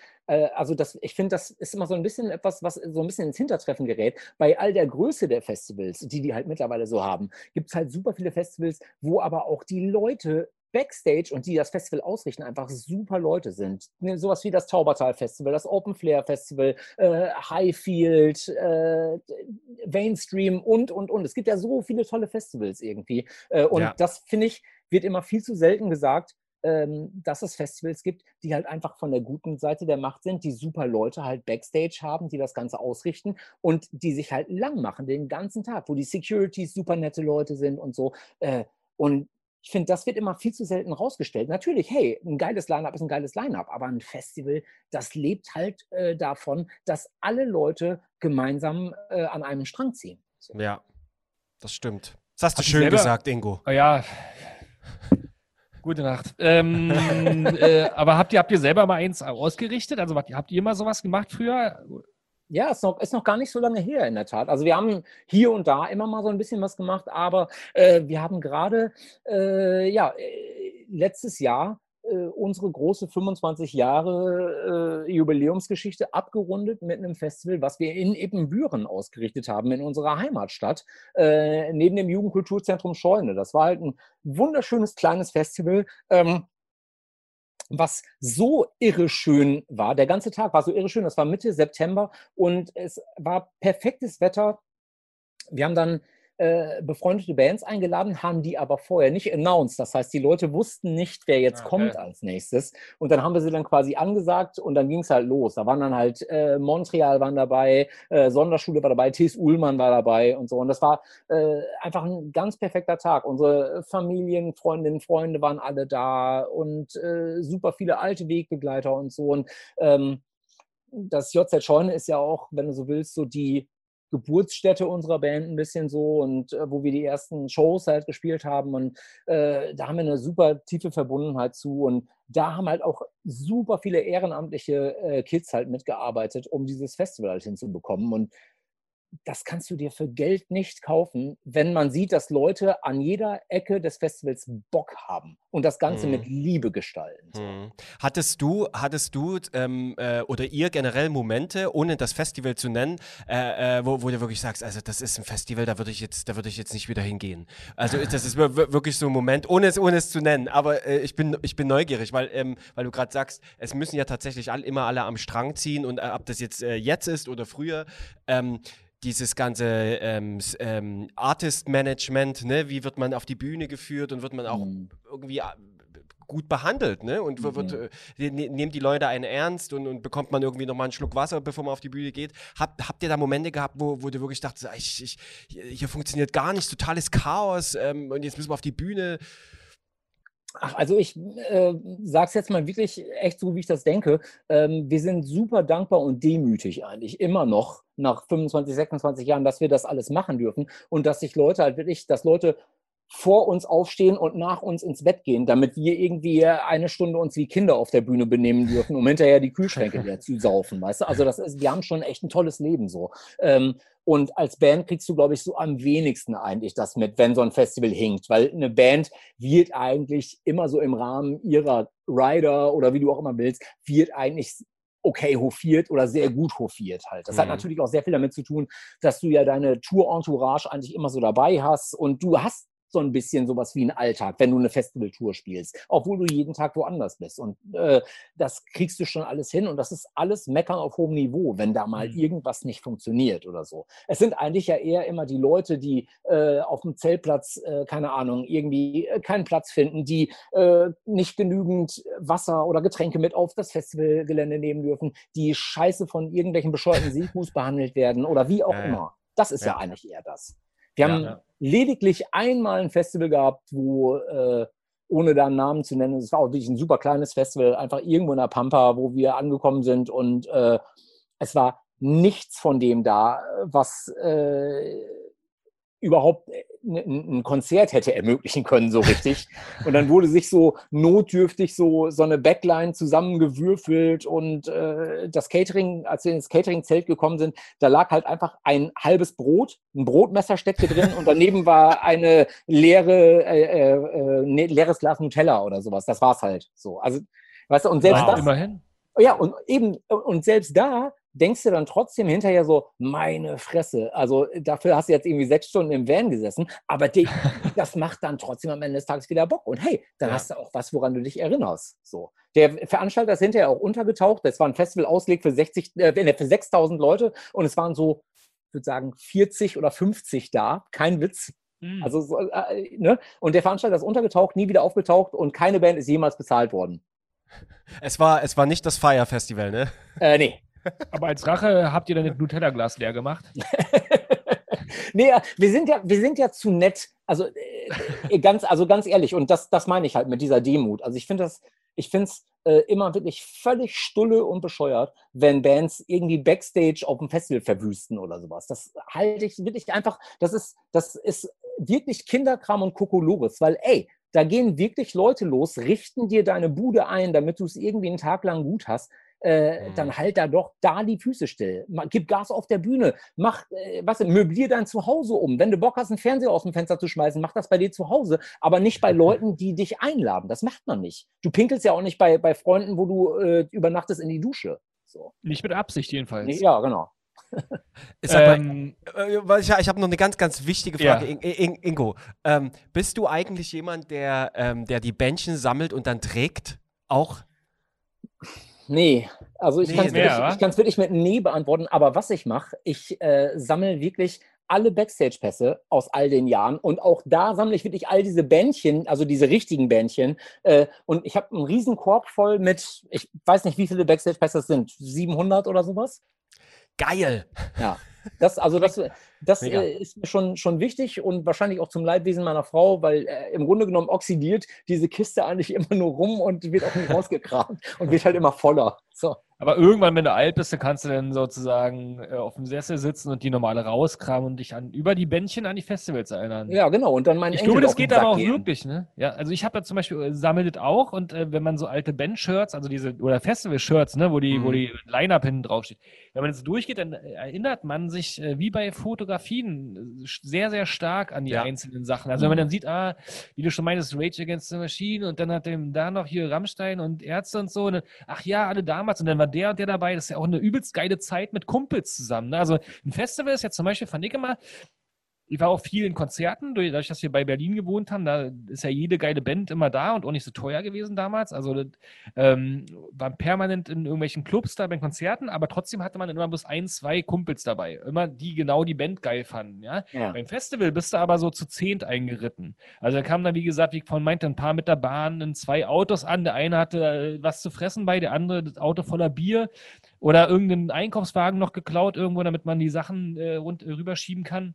also das, ich finde, das ist immer so ein bisschen etwas, was so ein bisschen ins Hintertreffen gerät. Bei all der Größe der Festivals, die die halt mittlerweile so haben, gibt es halt super viele Festivals, wo aber auch die Leute Backstage und die das Festival ausrichten, einfach super Leute sind. Ne, sowas wie das Taubertal Festival, das Open Flair Festival, äh, Highfield, äh, Mainstream und, und, und. Es gibt ja so viele tolle Festivals irgendwie. Äh, und ja. das, finde ich, wird immer viel zu selten gesagt dass es Festivals gibt, die halt einfach von der guten Seite der Macht sind, die super Leute halt Backstage haben, die das Ganze ausrichten und die sich halt lang machen den ganzen Tag, wo die Securities super nette Leute sind und so. Äh, und ich finde, das wird immer viel zu selten rausgestellt. Natürlich, hey, ein geiles Line-up ist ein geiles Line-up, aber ein Festival, das lebt halt äh, davon, dass alle Leute gemeinsam äh, an einem Strang ziehen. So. Ja, das stimmt. Das hast du Hat schön selber, gesagt, Ingo. Ja, Gute Nacht. Ähm, äh, aber habt ihr, habt ihr selber mal eins ausgerichtet? Also habt ihr mal sowas gemacht früher? Ja, ist noch, ist noch gar nicht so lange her in der Tat. Also wir haben hier und da immer mal so ein bisschen was gemacht, aber äh, wir haben gerade äh, ja, äh, letztes Jahr äh, unsere große 25 Jahre äh, Jubiläumsgeschichte abgerundet mit einem Festival, was wir in Ebenbüren ausgerichtet haben, in unserer Heimatstadt, äh, neben dem Jugendkulturzentrum Scheune. Das war halt ein wunderschönes kleines Festival. Ähm, was so irre schön war. Der ganze Tag war so irre schön. Das war Mitte September und es war perfektes Wetter. Wir haben dann äh, befreundete Bands eingeladen, haben die aber vorher nicht announced. Das heißt, die Leute wussten nicht, wer jetzt ah, okay. kommt als nächstes. Und dann haben wir sie dann quasi angesagt und dann ging es halt los. Da waren dann halt äh, Montreal waren dabei, äh, Sonderschule war dabei, T.S. Uhlmann war dabei und so. Und das war äh, einfach ein ganz perfekter Tag. Unsere Familien, Freundinnen, Freunde waren alle da und äh, super viele alte Wegbegleiter und so. Und ähm, das JZ Scheune ist ja auch, wenn du so willst, so die Geburtsstätte unserer Band ein bisschen so und äh, wo wir die ersten Shows halt gespielt haben und äh, da haben wir eine super tiefe Verbundenheit zu und da haben halt auch super viele ehrenamtliche äh, Kids halt mitgearbeitet, um dieses Festival halt hinzubekommen und das kannst du dir für Geld nicht kaufen, wenn man sieht, dass Leute an jeder Ecke des Festivals Bock haben und das Ganze mhm. mit Liebe gestalten. Mhm. Hattest du, hattest du ähm, äh, oder ihr generell Momente, ohne das Festival zu nennen, äh, äh, wo, wo, du wirklich sagst, also das ist ein Festival, da würde ich jetzt, da würde ich jetzt nicht wieder hingehen. Also das ist wirklich so ein Moment, ohne es, ohne es zu nennen. Aber äh, ich bin, ich bin neugierig, weil, ähm, weil du gerade sagst, es müssen ja tatsächlich all, immer alle am Strang ziehen und äh, ob das jetzt äh, jetzt ist oder früher. Ähm, dieses ganze ähm, ähm, Artist-Management, ne? wie wird man auf die Bühne geführt und wird man auch mhm. irgendwie äh, gut behandelt, ne? Und mhm. wird, äh, ne, nehmen die Leute einen ernst und, und bekommt man irgendwie nochmal einen Schluck Wasser, bevor man auf die Bühne geht. Habt, habt ihr da Momente gehabt, wo, wo du wirklich dachtest, ich, ich, hier funktioniert gar nichts, totales Chaos ähm, und jetzt müssen wir auf die Bühne? Ach, also ich äh, sage es jetzt mal wirklich echt so, wie ich das denke. Ähm, wir sind super dankbar und demütig eigentlich immer noch nach 25, 26 Jahren, dass wir das alles machen dürfen und dass sich Leute halt wirklich, dass Leute vor uns aufstehen und nach uns ins Bett gehen, damit wir irgendwie eine Stunde uns wie Kinder auf der Bühne benehmen dürfen, um hinterher die Kühlschränke leer zu saufen, weißt du? Also das ist, wir haben schon echt ein tolles Leben so. Ähm, und als Band kriegst du, glaube ich, so am wenigsten eigentlich das mit, wenn so ein Festival hinkt, weil eine Band wird eigentlich immer so im Rahmen ihrer Rider oder wie du auch immer willst, wird eigentlich okay hofiert oder sehr gut hofiert halt. Das mhm. hat natürlich auch sehr viel damit zu tun, dass du ja deine Tour-Entourage eigentlich immer so dabei hast und du hast so ein bisschen sowas wie ein Alltag, wenn du eine Festivaltour spielst, obwohl du jeden Tag woanders bist. Und äh, das kriegst du schon alles hin und das ist alles Meckern auf hohem Niveau, wenn da mal mhm. irgendwas nicht funktioniert oder so. Es sind eigentlich ja eher immer die Leute, die äh, auf dem Zeltplatz, äh, keine Ahnung, irgendwie äh, keinen Platz finden, die äh, nicht genügend Wasser oder Getränke mit auf das Festivalgelände nehmen dürfen, die scheiße von irgendwelchen bescheuerten Seefuß behandelt werden oder wie auch immer. Das ist ja, ja eigentlich eher das. Wir haben ja. lediglich einmal ein Festival gehabt, wo, äh, ohne da einen Namen zu nennen, es war auch wirklich ein super kleines Festival, einfach irgendwo in der Pampa, wo wir angekommen sind und äh, es war nichts von dem da, was äh, überhaupt ein Konzert hätte ermöglichen können, so richtig. Und dann wurde sich so notdürftig so, so eine Backline zusammengewürfelt und äh, das Catering, als wir ins Catering-Zelt gekommen sind, da lag halt einfach ein halbes Brot, ein Brotmesser steckte drin und daneben war eine leere, äh, äh, äh, ne- leeres Glas Nutella oder sowas. Das war's halt so. Also, weißt du, und selbst Wow. das, Immerhin. ja, und eben, und selbst da denkst du dann trotzdem hinterher so, meine Fresse, also dafür hast du jetzt irgendwie sechs Stunden im Van gesessen, aber die, das macht dann trotzdem am Ende des Tages wieder Bock. Und hey, dann Ja. hast du auch was, woran du dich erinnerst. So. Der Veranstalter ist hinterher auch untergetaucht. Das war ein Festival ausgelegt für 60, äh, für 6000 Leute und es waren so, ich würde sagen, 40 oder 50 da. Kein Witz. Mhm. Also, so, äh, ne? Und der Veranstalter ist untergetaucht, nie wieder aufgetaucht und keine Band ist jemals bezahlt worden. Es war, es war nicht das Fire Festival, ne? Äh, nee. Aber als Rache habt ihr dann das Nutella-Glas leer gemacht? nee, wir sind ja, wir sind ja zu nett. Also äh, ganz, also ganz ehrlich, und das, das meine ich halt mit dieser Demut. Also ich finde das, ich finde es äh, immer wirklich völlig stulle und bescheuert, wenn Bands irgendwie Backstage auf dem Festival verwüsten oder sowas. Das halte ich wirklich einfach, das ist, das ist wirklich Kinderkram und Kokolores, weil ey, da gehen wirklich Leute los, richten dir deine Bude ein, damit du es irgendwie einen Tag lang gut hast. Äh, Mhm. dann halt da doch da die Füße still. Gib Gas auf der Bühne. Mach, äh, was, möblier dein Zuhause um. Wenn du Bock hast, einen Fernseher aus dem Fenster zu schmeißen, mach das bei dir zu Hause, aber nicht bei Leuten, die dich einladen. Das macht man nicht. Du pinkelst ja auch nicht bei, bei Freunden, wo du äh, übernachtest in die Dusche. So. Nicht mit Absicht jedenfalls. Nee, ja, genau. Ähm, Äh, weil ich ich habe noch eine ganz, ganz wichtige Ja. Frage, In, In, Ingo. Ähm, bist du eigentlich jemand, der, ähm, der die Bändchen sammelt und dann trägt? Auch? Nee, also ich Nee, kann es wirklich mit Nee beantworten, aber was ich mache, ich äh, sammle wirklich alle Backstage-Pässe aus all den Jahren und auch da sammle ich wirklich all diese Bändchen, also diese richtigen Bändchen äh, und ich habe einen riesen Korb voll mit, ich weiß nicht, wie viele Backstage-Pässe es sind, 700 oder sowas? Geil! Ja, das, also das, das Mega. äh, ist mir schon, schon wichtig und wahrscheinlich auch zum Leidwesen meiner Frau, weil äh, im Grunde genommen oxidiert diese Kiste eigentlich immer nur rum und wird auch nicht rausgekramt und wird halt immer voller. So. Aber irgendwann, wenn du alt bist, dann kannst du dann sozusagen äh, auf dem Sessel sitzen und die normale rauskramen und dich an über die Bändchen an die Festivals erinnern. Ja, genau. Und dann mein Ich Enkel glaube, das geht aber auch gehen. wirklich, ne? Ja, also ich habe ja zum Beispiel, äh, sammelt auch und äh, wenn man so alte Band-Shirts, also diese, oder Festival-Shirts, ne, wo die, wo Mhm. die Line-Up hinten draufsteht, wenn man jetzt durchgeht, dann äh, erinnert man sich, äh, wie bei Fotografien, äh, sehr, sehr stark an die Ja. einzelnen Sachen. Also wenn man dann sieht, ah, wie du schon meintest, Rage Against the Machine und dann hat dem da noch hier Rammstein und Ärzte und so, und dann, ach ja, alle damals und dann war der und der dabei, das ist ja auch eine übelst geile Zeit mit Kumpels zusammen. Ne? Also ein Festival ist jetzt zum Beispiel, fand ich immer, ich war auch viel in Konzerten, durch- dadurch, dass wir bei Berlin gewohnt haben, da ist ja jede geile Band immer da und auch nicht so teuer gewesen damals. Also das, ähm, waren permanent in irgendwelchen Clubs da bei Konzerten, aber trotzdem hatte man immer bloß ein, zwei Kumpels dabei. Immer die genau die Band geil fanden, ja. Ja. Beim Festival bist du aber so zu zehnt eingeritten. Also da kamen dann, wie gesagt, wie ich vorhin meinte, ein paar mit der Bahn in zwei Autos an. Der eine hatte äh, was zu fressen bei, der andere das Auto voller Bier oder irgendeinen Einkaufswagen noch geklaut irgendwo, damit man die Sachen äh, rund, äh, rüberschieben kann.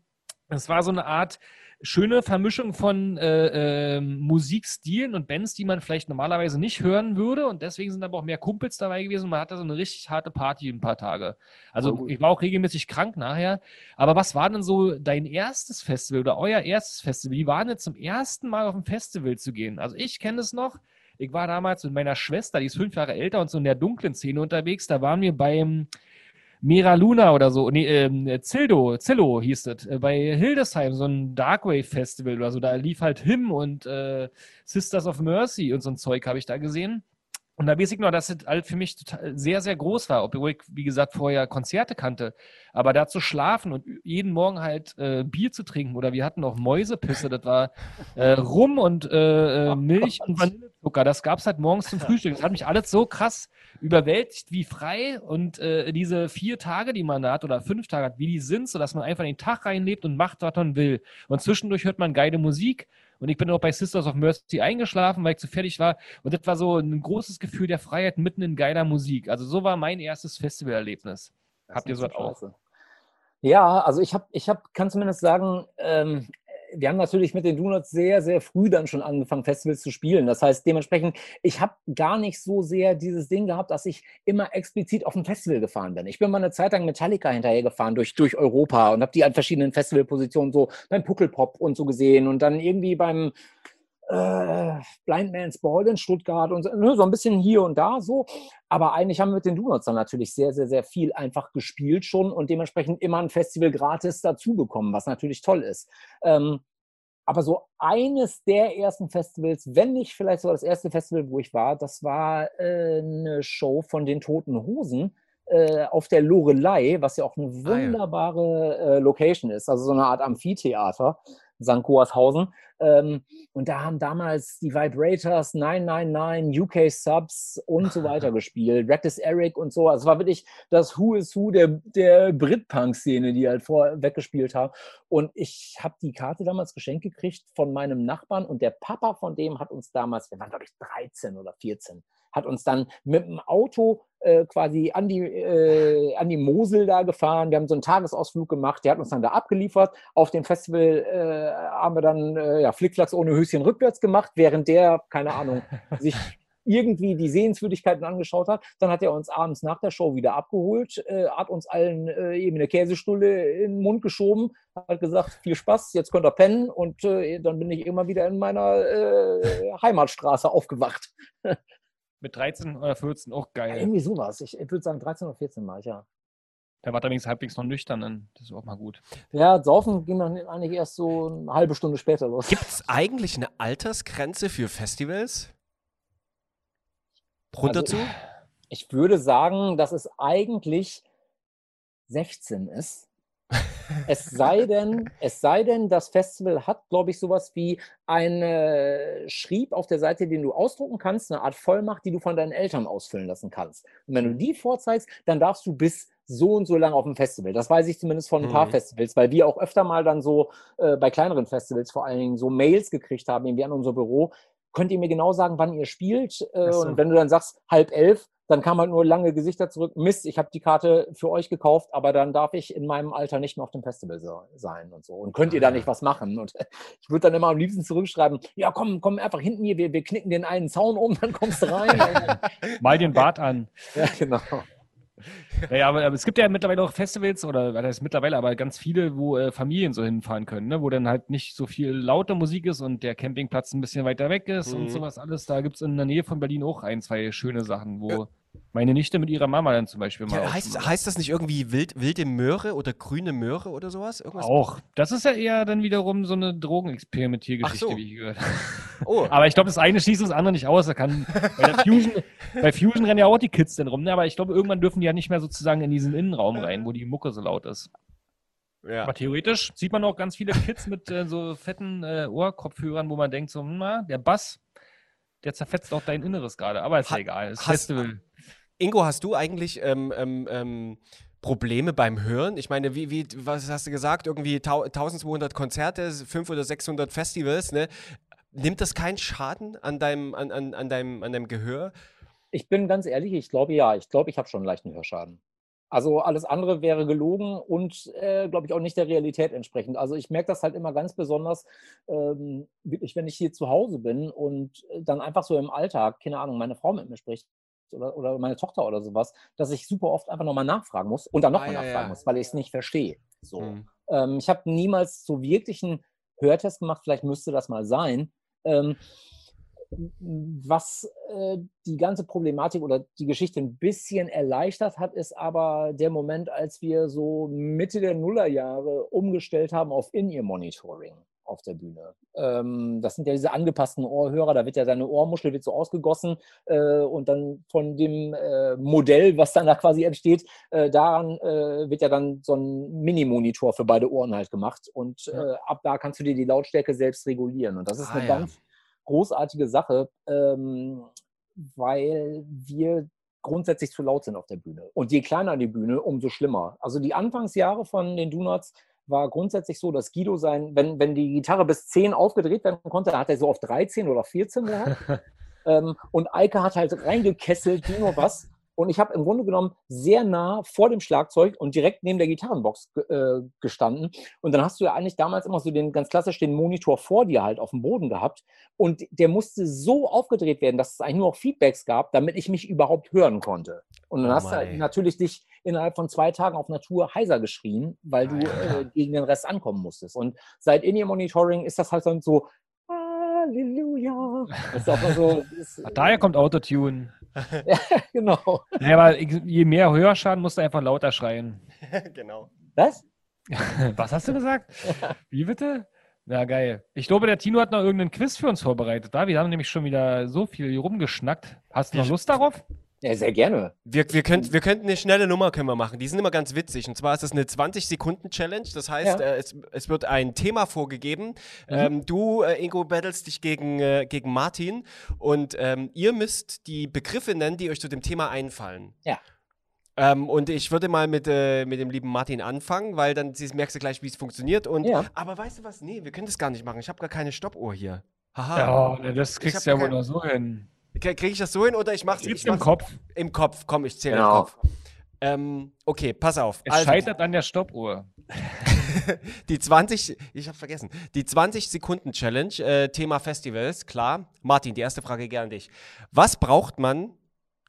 Es war so eine Art schöne Vermischung von äh, ähm, Musikstilen und Bands, die man vielleicht normalerweise nicht hören würde. Und deswegen sind aber auch mehr Kumpels dabei gewesen. Und man hatte so eine richtig harte Party ein paar Tage. Also gut. ich war auch regelmäßig krank nachher. Aber was war denn so dein erstes Festival oder euer erstes Festival? Wie war denn zum ersten Mal auf ein Festival zu gehen? Also ich kenne es noch. Ich war damals mit meiner Schwester, die ist fünf Jahre älter und so in der dunklen Szene unterwegs. Da waren wir beim Mera Luna oder so, nee, ähm, Zildo, Zillo hieß das, äh, bei Hildesheim, so ein Darkwave Festival oder so. Da lief halt Him und äh, Sisters of Mercy und so ein Zeug habe ich da gesehen. Und da weiß ich noch, dass es halt für mich total sehr, sehr groß war, obwohl ich, wie gesagt, vorher Konzerte kannte. Aber da zu schlafen und jeden Morgen halt äh, Bier zu trinken oder wir hatten auch Mäusepisse, das war äh, Rum und äh, äh, Milch und Vanillezucker. Das gab es halt morgens zum Frühstück. Das hat mich alles so krass überwältigt, wie frei und äh, diese vier Tage, die man da hat oder fünf Tage hat, wie die sind, sodass man einfach in den Tag reinlebt und macht, was man will. Und zwischendurch hört man geile Musik. Und ich bin auch bei Sisters of Mercy eingeschlafen, weil ich zu fertig war. Und das war so ein großes Gefühl der Freiheit mitten in geiler Musik. Also so war mein erstes Festivalerlebnis. Habt ihr sowas so auch? Ja, also ich habe, ich hab, kann zumindest sagen, ähm, wir haben natürlich mit den Donuts sehr, sehr früh dann schon angefangen, Festivals zu spielen. Das heißt, dementsprechend, ich habe gar nicht so sehr dieses Ding gehabt, dass ich immer explizit auf ein Festival gefahren bin. Ich bin mal eine Zeit lang Metallica hinterher gefahren durch, durch Europa und habe die an verschiedenen Festivalpositionen so beim Puckelpop und so gesehen und dann irgendwie beim äh, Blind Man's Ball in Stuttgart und so, ne, so ein bisschen hier und da so. Aber eigentlich haben wir mit den Donuts dann natürlich sehr, sehr, sehr viel einfach gespielt schon und dementsprechend immer ein Festival gratis dazu bekommen, was natürlich toll ist. Ähm, aber so eines der ersten Festivals, wenn nicht vielleicht sogar das erste Festival, wo ich war, das war äh, eine Show von den Toten Hosen äh, auf der Lorelei, was ja auch eine wunderbare äh, Location ist, also so eine Art Amphitheater. St. Goarshausen. Ähm, und da haben damals die Vibrators 999, UK Subs und so weiter gespielt. Reckless Eric und so. Also es war wirklich das Who is Who der, der Brit-Punk-Szene, die halt vorweg gespielt haben. Und ich habe die Karte damals geschenkt gekriegt von meinem Nachbarn und der Papa von dem hat uns damals, wir waren glaube ich 13 oder 14, hat uns dann mit dem Auto äh, quasi an die, äh, an die Mosel da gefahren. Wir haben so einen Tagesausflug gemacht. Der hat uns dann da abgeliefert. Auf dem Festival äh, haben wir dann äh, ja, Flickflacks ohne Höschen rückwärts gemacht, während der, keine Ahnung, sich irgendwie die Sehenswürdigkeiten angeschaut hat. Dann hat er uns abends nach der Show wieder abgeholt, äh, hat uns allen äh, eben eine Käsestulle in den Mund geschoben, hat gesagt, viel Spaß, jetzt könnt ihr pennen und äh, dann bin ich immer wieder in meiner äh, Heimatstraße aufgewacht. Mit 13 oder 14, auch Ja, geil. irgendwie sowas. Ich, ich würde sagen 13 oder 14 Mal, ja. Da war allerdings halbwegs noch nüchtern, dann das ist auch mal gut. Ja, Saufen ging dann eigentlich erst so eine halbe Stunde später los. Gibt es eigentlich eine Altersgrenze für Festivals? Runter Also, zu? Ich würde sagen, dass es eigentlich 16 ist. Es sei denn, es sei denn, das Festival hat, glaube ich, sowas wie einen Schrieb auf der Seite, den du ausdrucken kannst, eine Art Vollmacht, die du von deinen Eltern ausfüllen lassen kannst. Und wenn du die vorzeigst, dann darfst du bis so und so lange auf dem Festival. Das weiß ich zumindest von ein paar Mhm. Festivals, weil wir auch öfter mal dann so äh, bei kleineren Festivals vor allen Dingen so Mails gekriegt haben, irgendwie an unser Büro. Könnt ihr mir genau sagen, wann ihr spielt? Äh, so. Und wenn du dann sagst, halb elf, dann kam halt nur lange Gesichter zurück. Mist, ich habe die Karte für euch gekauft, aber dann darf ich in meinem Alter nicht mehr auf dem Festival so, sein und so. Und könnt ihr Ah, da ja. nicht was machen? Und ich würde dann immer am liebsten zurückschreiben, ja komm, komm einfach hinten hier, wir, wir knicken den einen Zaun um, dann kommst du rein. Mal den Bart an. ja, genau. Naja, aber, aber es gibt ja mittlerweile auch Festivals, oder was heißt mittlerweile, aber ganz viele, wo äh, Familien so hinfahren können, ne? wo dann halt nicht so viel laute Musik ist und der Campingplatz ein bisschen weiter weg ist Mhm. und sowas alles. Da gibt es in der Nähe von Berlin auch ein, zwei schöne Sachen, wo meine Nichte mit ihrer Mama dann zum Beispiel mal Ja, heißt, heißt das nicht irgendwie wild, wilde Möhre oder grüne Möhre oder sowas? Irgendwas? auch. Das ist ja eher dann wiederum so eine Drogenexperimentiergeschichte, so. wie ich gehört Oh, Aber ich glaube, das eine schließt das andere nicht aus. Da kann, bei, Fusion, bei Fusion rennen ja auch die Kids dann rum, ne? aber ich glaube, irgendwann dürfen die ja nicht mehr sozusagen in diesen Innenraum rein, wo die Mucke so laut ist. ja. Aber theoretisch sieht man auch ganz viele Kids mit äh, so fetten äh, Ohrkopfhörern, wo man denkt, so, hm, na, der Bass, der zerfetzt auch dein Inneres gerade. Aber ist ja Ha- egal. Das hast- Festival. Ingo, hast du eigentlich ähm, ähm, ähm, Probleme beim Hören? Ich meine, wie, wie, was hast du gesagt? Irgendwie tau 1200 Konzerte, 500 oder 600 Festivals, ne? Nimmt das keinen Schaden an deinem, an, an, an deinem, an deinem Gehör? Ich bin ganz ehrlich, ich glaube ja, ich glaube, ich habe schon einen leichten Hörschaden. Also alles andere wäre gelogen und äh, glaube ich auch nicht der Realität entsprechend. Also ich merke das halt immer ganz besonders, ähm, wirklich, wenn ich hier zu Hause bin und äh, dann einfach so im Alltag, keine Ahnung, meine Frau mit mir spricht oder, oder meine Tochter oder sowas, dass ich super oft einfach nochmal nachfragen muss und dann Ah, nochmal ja, nachfragen ja. muss, weil ich es nicht verstehe. So. Hm. Ähm, ich habe niemals so wirklich einen Hörtest gemacht, vielleicht müsste das mal sein. Ähm, was äh, die ganze Problematik oder die Geschichte ein bisschen erleichtert hat, ist aber der Moment, als wir so Mitte der Nullerjahre umgestellt haben auf In-Ear-Monitoring auf der Bühne. Ähm, das sind ja diese angepassten Ohrhörer, da wird ja deine Ohrmuschel wird so ausgegossen äh, und dann von dem äh, Modell, was dann da quasi entsteht, äh, daran äh, wird ja dann so ein Mini-Monitor für beide Ohren halt gemacht und Ja. äh, ab da kannst du dir die Lautstärke selbst regulieren und das ist Ah, eine ja. ganz großartige Sache, ähm, weil wir grundsätzlich zu laut sind auf der Bühne. Und je kleiner die Bühne, umso schlimmer. Also die Anfangsjahre von den Donuts war grundsätzlich so, dass Guido sein, wenn, wenn die Gitarre bis 10 aufgedreht werden konnte, hat er so auf 13 oder 14 gehabt. ähm, und Eike hat halt reingekesselt, wie nur was. Und ich habe im Grunde genommen sehr nah vor dem Schlagzeug und direkt neben der Gitarrenbox äh, gestanden. Und dann hast du ja eigentlich damals immer so den ganz klassisch den Monitor vor dir halt auf dem Boden gehabt. Und der musste so aufgedreht werden, dass es eigentlich nur noch Feedbacks gab, damit ich mich überhaupt hören konnte. Und dann Oh hast du halt natürlich dich innerhalb von zwei Tagen auf Natur heiser geschrien, weil du Ah, ja. äh, gegen den Rest ankommen musstest. Und seit In-Ear-Monitoring ist das halt dann so, Halleluja. Ist so, das, Daher kommt Autotune. genau. Ja, aber je mehr Hörschaden musst du einfach lauter schreien. genau. Was? Was hast du gesagt? Wie bitte? Na geil. Ich glaube, der Tino hat noch irgendeinen Quiz für uns vorbereitet. Da, wir haben nämlich schon wieder so viel hier rumgeschnackt. Hast du noch Lust darauf? Ja, sehr gerne. Wir, wir, könnt, wir könnten eine schnelle Nummer können wir machen. Die sind immer ganz witzig. Und zwar ist das eine 20-Sekunden-Challenge. Das heißt, Ja. äh, es, es wird ein Thema vorgegeben. Ähm, du, äh, Ingo, battlest dich gegen, äh, gegen Martin. Und ähm, ihr müsst die Begriffe nennen, die euch zu dem Thema einfallen. Ja. Ähm, und ich würde mal mit, äh, mit dem lieben Martin anfangen, weil dann merkst du gleich, wie es funktioniert. Und, Ja. Aber weißt du was? Nee, wir können das gar nicht machen. Ich habe gar keine Stoppuhr hier. Haha. Ja, das kriegst du ja wohl nur so hin. Kriege ich das so hin oder ich mache ich im Kopf. Im Kopf. Komm, ich zähle Genau. im Kopf. Ähm, okay, pass auf. Es Also, scheitert an der Stoppuhr. die 20, ich habe vergessen, die 20-Sekunden-Challenge, äh, Thema Festivals, klar. Martin, die erste Frage gerne an dich. Was braucht man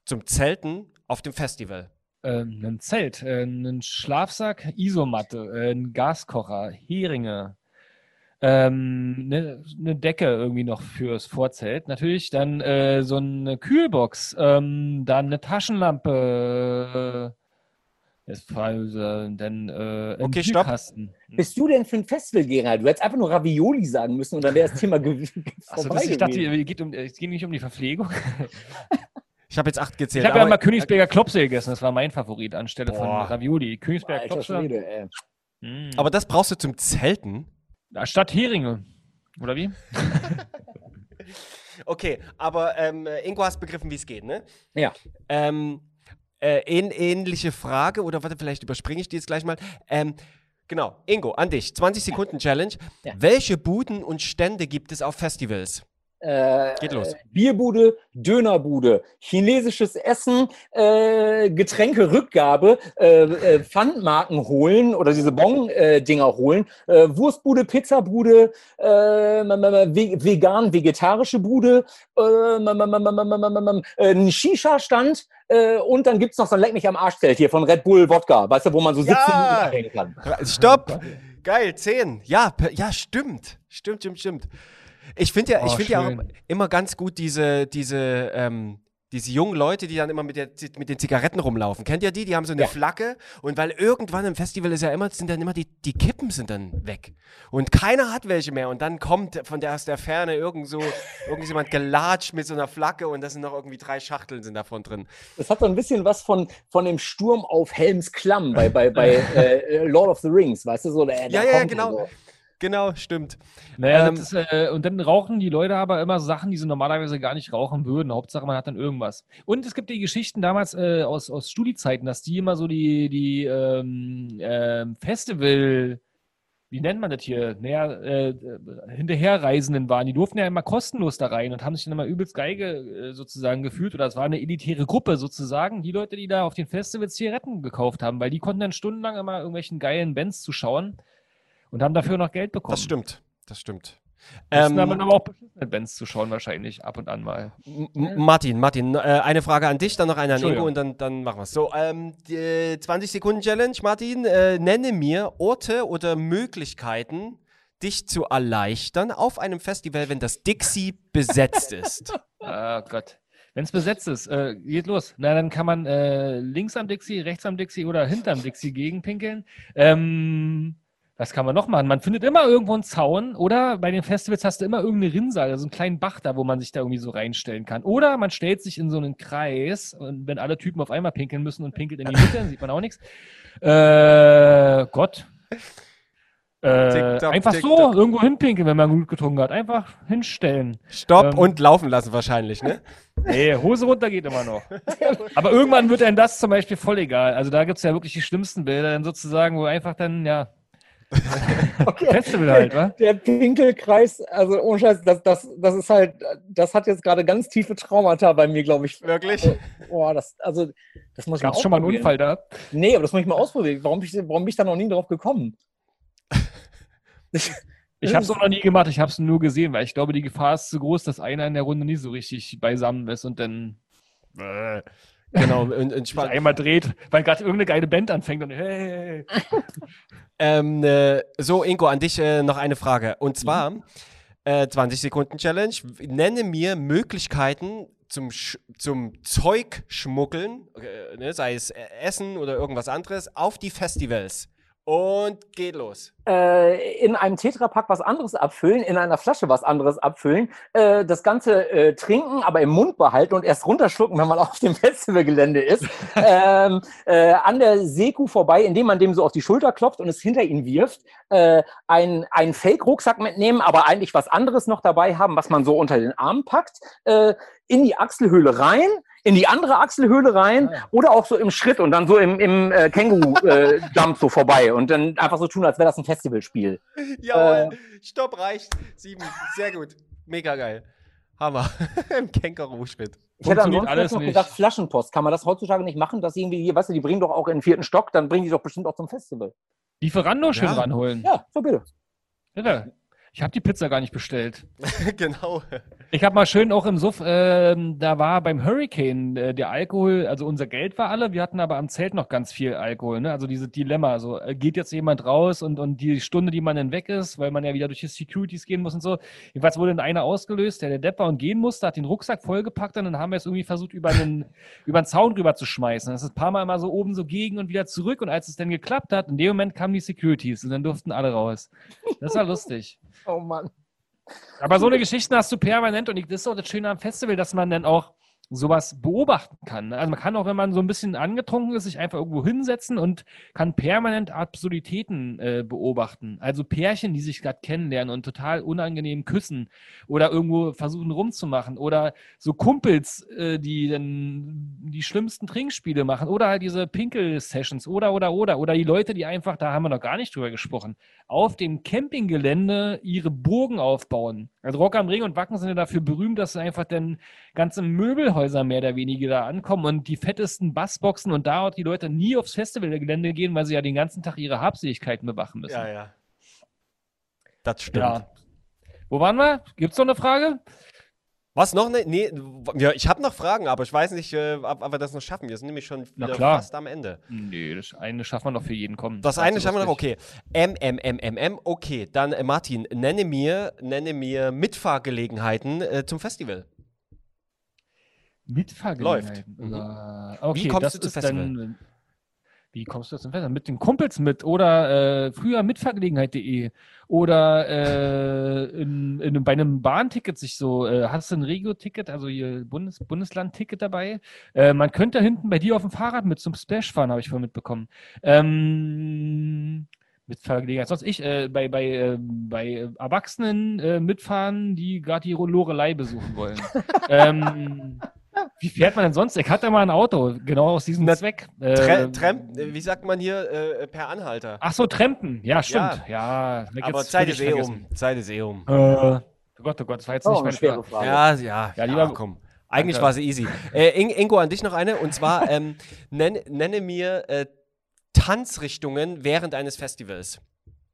zum Zelten auf dem Festival? Ähm, ein Zelt, äh, einen Schlafsack, Isomatte, äh, ein Gaskocher, Heringe, ähm, eine ne Decke irgendwie noch fürs Vorzelt. Natürlich dann äh, so eine Kühlbox, ähm, dann eine Taschenlampe, äh, ich, dann äh, Okay, stopp. Kühlkasten. Bist du denn für ein Festivalgänger? Du hättest einfach nur Ravioli sagen müssen und dann wäre das Thema ge Achso, vorbei das, ich dachte, gewesen. es geht, um, es geht nicht um die Verpflegung. Ich habe jetzt acht Ich gezählt. habe ja mal Königsberger Klopse gegessen, das war mein Favorit anstelle von Boah. Ravioli. Königsberger Klopse. Schwede. Mm. aber das brauchst du zum Zelten? Statt Heringe. Oder wie? Okay, aber ähm, äh, Ingo hast begriffen, wie es geht, ne? Ja. Ähm, äh, ähn, ähnliche Frage, oder warte, vielleicht überspringe ich die jetzt gleich mal. Ähm, genau, Ingo, an dich. 20 Sekunden Challenge. Ja. Welche Buden und Stände gibt es auf Festivals? äh, Geht los. Bierbude, Dönerbude, chinesisches Essen, äh, Getränkerückgabe, äh, Pfandmarken holen oder diese Bon-Dinger holen, Wurstbude, Pizzabude, vegan, vegetarische Bude, ein Shisha-Stand, und dann gibt es noch so ein Leck mich am Arschzelt hier von Red Bull Wodka, weißt du, wo man so sitzen ja. kann. Stopp! Geil, 10. Ja, ja, stimmt. Stimmt, stimmt, stimmt. Ich finde ja, Oh, ich find ja auch immer ganz gut diese, diese, ähm, diese jungen Leute, die dann immer mit, der, mit den Zigaretten rumlaufen. Kennt ihr die? Die haben so eine Ja. Flagge und weil irgendwann im Festival ist ja immer, sind dann immer die, die Kippen sind dann weg. Und keiner hat welche mehr. Und dann kommt von der aus der Ferne irgend so, irgendjemand gelatscht mit so einer Flagge und da sind noch irgendwie drei Schachteln sind davon drin. Das hat so ein bisschen was von, von dem Sturm auf Helms Klamm bei, bei, bei äh, Lord of the Rings, weißt du, so der, Ja, der ja, kommt genau. so. Genau, stimmt. Naja, Ähm, ist, äh, und dann rauchen die Leute aber immer Sachen, die sie normalerweise gar nicht rauchen würden. Hauptsache, man hat dann irgendwas. Und es gibt die Geschichten damals äh, aus, aus Studiezeiten, dass die immer so die, die ähm, ähm, Festival, wie nennt man das hier? Naja, äh, äh, Hinterherreisenden waren. Die durften ja immer kostenlos da rein und haben sich dann immer übelst geige äh, sozusagen gefühlt. Oder es war eine elitäre Gruppe sozusagen, die Leute, die da auf den Festivals Zigaretten gekauft haben, weil die konnten dann stundenlang immer irgendwelchen geilen Bands zuschauen und haben dafür noch Geld bekommen. Das stimmt. Das stimmt. Müssen Ähm, aber, aber auch beschissene Bands zu schauen, wahrscheinlich ab und an mal. Martin, Martin, äh, eine Frage an dich, dann noch eine an Ingo und dann, dann machen wir es. So, ähm, die 20 Sekunden Challenge, Martin, äh, nenne mir Orte oder Möglichkeiten, dich zu erleichtern auf einem Festival, wenn das Dixie besetzt ist. Ah Gott. Wenn es besetzt ist, äh, geht los. Na, dann kann man äh, links am Dixie, rechts am Dixie oder hinterm Dixie gegenpinkeln. Ähm, was kann man noch machen? Man findet immer irgendwo einen Zaun oder bei den Festivals hast du immer irgendeine Rinnsal, also einen kleinen Bach da, wo man sich da irgendwie so reinstellen kann. Oder man stellt sich in so einen Kreis und wenn alle Typen auf einmal pinkeln müssen und pinkelt in die Mitte, dann sieht man auch nichts. Äh, Gott. Äh, einfach so Tick-Tock. irgendwo hinpinkeln, wenn man gut getrunken hat. Einfach hinstellen. Stopp Ähm. und laufen lassen wahrscheinlich, ne? Nee, Hose runter geht immer noch. Aber irgendwann wird einem das zum Beispiel voll egal. Also da gibt es ja wirklich die schlimmsten Bilder, dann sozusagen, wo einfach dann, ja, Okay. Festival halt, wa? Der Pinkelkreis, also ohne Scheiß, das, das, das ist halt, das hat jetzt gerade ganz tiefe Traumata bei mir, glaube ich. Wirklich? Boah, das, also, das muss ich Gab es schon mal einen ausprobieren. Unfall da? Nee, aber das muss ich mal ausprobieren. Warum bin ich, warum bin ich da noch nie drauf gekommen? Ich habe es auch noch nie gemacht, ich habe es nur gesehen, weil ich glaube, die Gefahr ist zu groß, dass einer in der Runde nie so richtig beisammen ist und dann Äh, genau. Und, und sich Spa- einmal dreht, weil gerade irgendeine geile Band anfängt und hey, ähm, äh, so, Ingo, an dich äh, noch eine Frage. Und zwar, äh, 20 Sekunden Challenge. Nenne mir Möglichkeiten zum, Sch zum Zeugschmuggeln, äh, ne, sei es äh, Essen oder irgendwas anderes, auf die Festivals. Und geht los. äh, in einem Tetrapack was anderes abfüllen, in einer Flasche was anderes abfüllen, äh, das Ganze äh, trinken, aber im Mund behalten und erst runterschlucken, wenn man auf dem Festivalgelände ist, ähm, äh, an der Seekuh vorbei, indem man dem so auf die Schulter klopft und es hinter ihn wirft, äh, ein, einen Fake-Rucksack mitnehmen, aber eigentlich was anderes noch dabei haben, was man so unter den Arm packt, äh, in die Achselhöhle rein, in die andere Achselhöhle rein Ah. oder auch so im Schritt und dann so im, im äh, Känguru-Jump so vorbei und dann einfach so tun, als wäre das ein Festivalspiel. Jawohl, Stopp, reicht. Sieben, sehr gut. Mega geil. Hammer. Im Känguru-Schritt. Ich hätte ansonsten alles noch nicht. gesagt, Flaschenpost. Kann man das heutzutage nicht machen, dass irgendwie, hier, weißt du, die bringen doch auch in den vierten Stock, dann bringen die doch bestimmt auch zum Festival. Lieferando schön Ja. ranholen. Ja, so bitte. Ja. Ich habe die Pizza gar nicht bestellt. genau. Ich habe mal schön auch im Suff, ähm, da war beim Hurricane äh, der Alkohol, also unser Geld war alle, wir hatten aber am Zelt noch ganz viel Alkohol, ne? Also dieses Dilemma, so äh, geht jetzt jemand raus und, und die Stunde, die man dann weg ist, weil man ja wieder durch die Securities gehen muss und so. Jedenfalls wurde dann einer ausgelöst, der der Depp war und gehen musste, hat den Rucksack vollgepackt und dann haben wir es irgendwie versucht, über einen, über einen Zaun rüber zu schmeißen. Das ist ein paar Mal immer so oben so gegen und wieder zurück und als es dann geklappt hat, in dem Moment kamen die Securities und dann durften alle raus. Das war lustig. Oh Mann. Aber so eine Geschichte hast du permanent und das ist auch das Schöne am Festival, dass man dann auch sowas beobachten kann. ne? Also man kann auch, wenn man so ein bisschen angetrunken ist, sich einfach irgendwo hinsetzen und kann permanent Absurditäten äh, beobachten. Also Pärchen, die sich gerade kennenlernen und total unangenehm küssen oder irgendwo versuchen rumzumachen oder so Kumpels, äh, die dann die schlimmsten Trinkspiele machen oder halt diese Pinkel-Sessions oder oder oder oder die Leute, die einfach, da haben wir noch gar nicht drüber gesprochen, auf dem Campinggelände ihre Burgen aufbauen. Also Rock am Ring und Wacken sind ja dafür berühmt, dass einfach dann ganze Möbelhäuser mehr oder weniger da ankommen und die fettesten Bassboxen und da auch die Leute nie aufs Festivalgelände gehen, weil sie ja den ganzen Tag ihre Habseligkeiten bewachen müssen. Ja, ja. Das stimmt. Ja. Wo waren wir? Gibt es noch eine Frage? Was noch? Ne, nee, ja, ich habe noch Fragen, aber ich weiß nicht, äh, ob, ob wir das noch schaffen. Wir sind nämlich schon Na wieder klar. fast am Ende. Nee, das eine schaffen wir noch für jeden kommen. Das War eine schaffen wir noch, okay. M, M, M, M, M, okay. Dann, äh, Martin, nenne mir, nenne mir Mitfahrgelegenheiten äh, zum Festival. Mitfahrgelegenheiten. Läuft. Mhm. Äh, okay, Wie kommst du zum ist Festival? Dann, wie kommst du zum Festival? Mit den Kumpels mit oder äh, früher mitfahrgelegenheit.de oder äh, in, in, bei einem Bahnticket sich so, äh, hast du ein Regio-Ticket, also hier Bundes, Bundesland-Ticket dabei? Äh, man könnte hinten bei dir auf dem Fahrrad mit zum Splash fahren, habe ich vorhin mitbekommen. Ähm, Mitfahrgelegenheit. Sonst ich äh, bei, bei, äh, bei Erwachsenen mitfahren, die gerade die Lorelei besuchen wollen. ähm, wie fährt man denn sonst? Ich hatte mal ein Auto, genau aus diesem Na, Zweck. Tre Äh, Tramp, äh, wie sagt man hier, äh, per Anhalter. Ach so, Trampen. Ja, stimmt. Ja, ich aber jetzt Zeit völlig ist eh vergessen. um. Zeit ist eh um. Äh, oh Gott, oh Gott, das war jetzt Oh, nicht eine meine schwere Frage. Ja, ja, ja, Ja, lieber- komm. Eigentlich Danke. war sie easy. Äh, In Ingo, an dich noch eine. Und zwar, ähm, nenn, nenne mir äh, Tanzrichtungen während eines Festivals.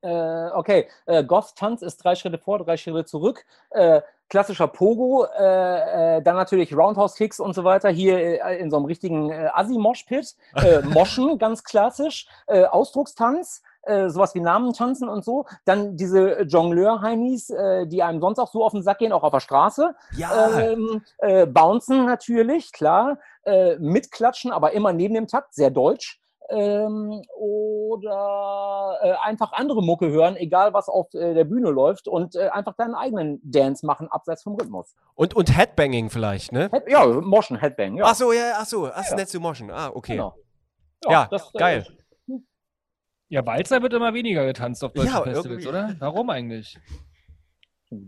Äh, okay, äh, Goth-Tanz ist drei Schritte vor, drei Schritte zurück. Äh, klassischer Pogo, äh, äh, dann natürlich Roundhouse-Kicks und so weiter. Hier äh, in so einem richtigen äh, Assi-Mosh-Pit. Moschen, ganz klassisch. Ausdruckstanz. Äh, sowas wie Namen tanzen und so. Dann diese Jongleur-Heinis, äh, die einem sonst auch so auf den Sack gehen, auch auf der Straße. Ja, Ähm, äh, bouncen natürlich, klar. Mitklatschen, aber immer neben dem Takt, sehr deutsch. Ähm, oder äh, einfach andere Mucke hören, egal was auf äh, der Bühne läuft und äh, einfach deinen eigenen Dance machen, abseits vom Rhythmus. und, und Headbanging vielleicht, ne? Head, ja, Motion, Headbang, ja. Ach so, ja, ach so, das Ja. nennst du Motion. Ah, okay. Genau. Ja, das, äh, geil. Ja, Walzer wird immer weniger getanzt auf deutschen Ja, Festivals, irgendwie. oder? Warum eigentlich?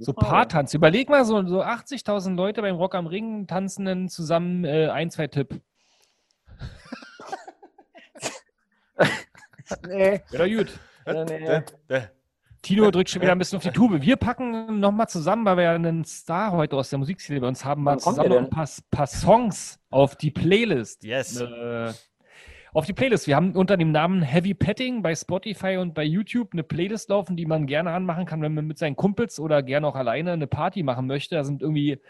So. Paartanz. Überleg mal, so, so 80.000 Leute beim Rock am Ring tanzen dann zusammen äh, ein, zwei Tipp. Nee, doch gut. Äh, nee. Äh, äh. Tino drückt schon wieder ein bisschen auf die Tube. Wir packen nochmal zusammen, weil wir ja einen Star heute aus der Musikszene bei uns haben, mal zusammen ein paar, paar Songs auf die Playlist. Yes. Äh, auf die Playlist. Wir haben unter dem Namen Heavy Petting bei Spotify und bei YouTube eine Playlist laufen, die man gerne anmachen kann, wenn man mit seinen Kumpels oder gerne auch alleine eine Party machen möchte. Da sind irgendwie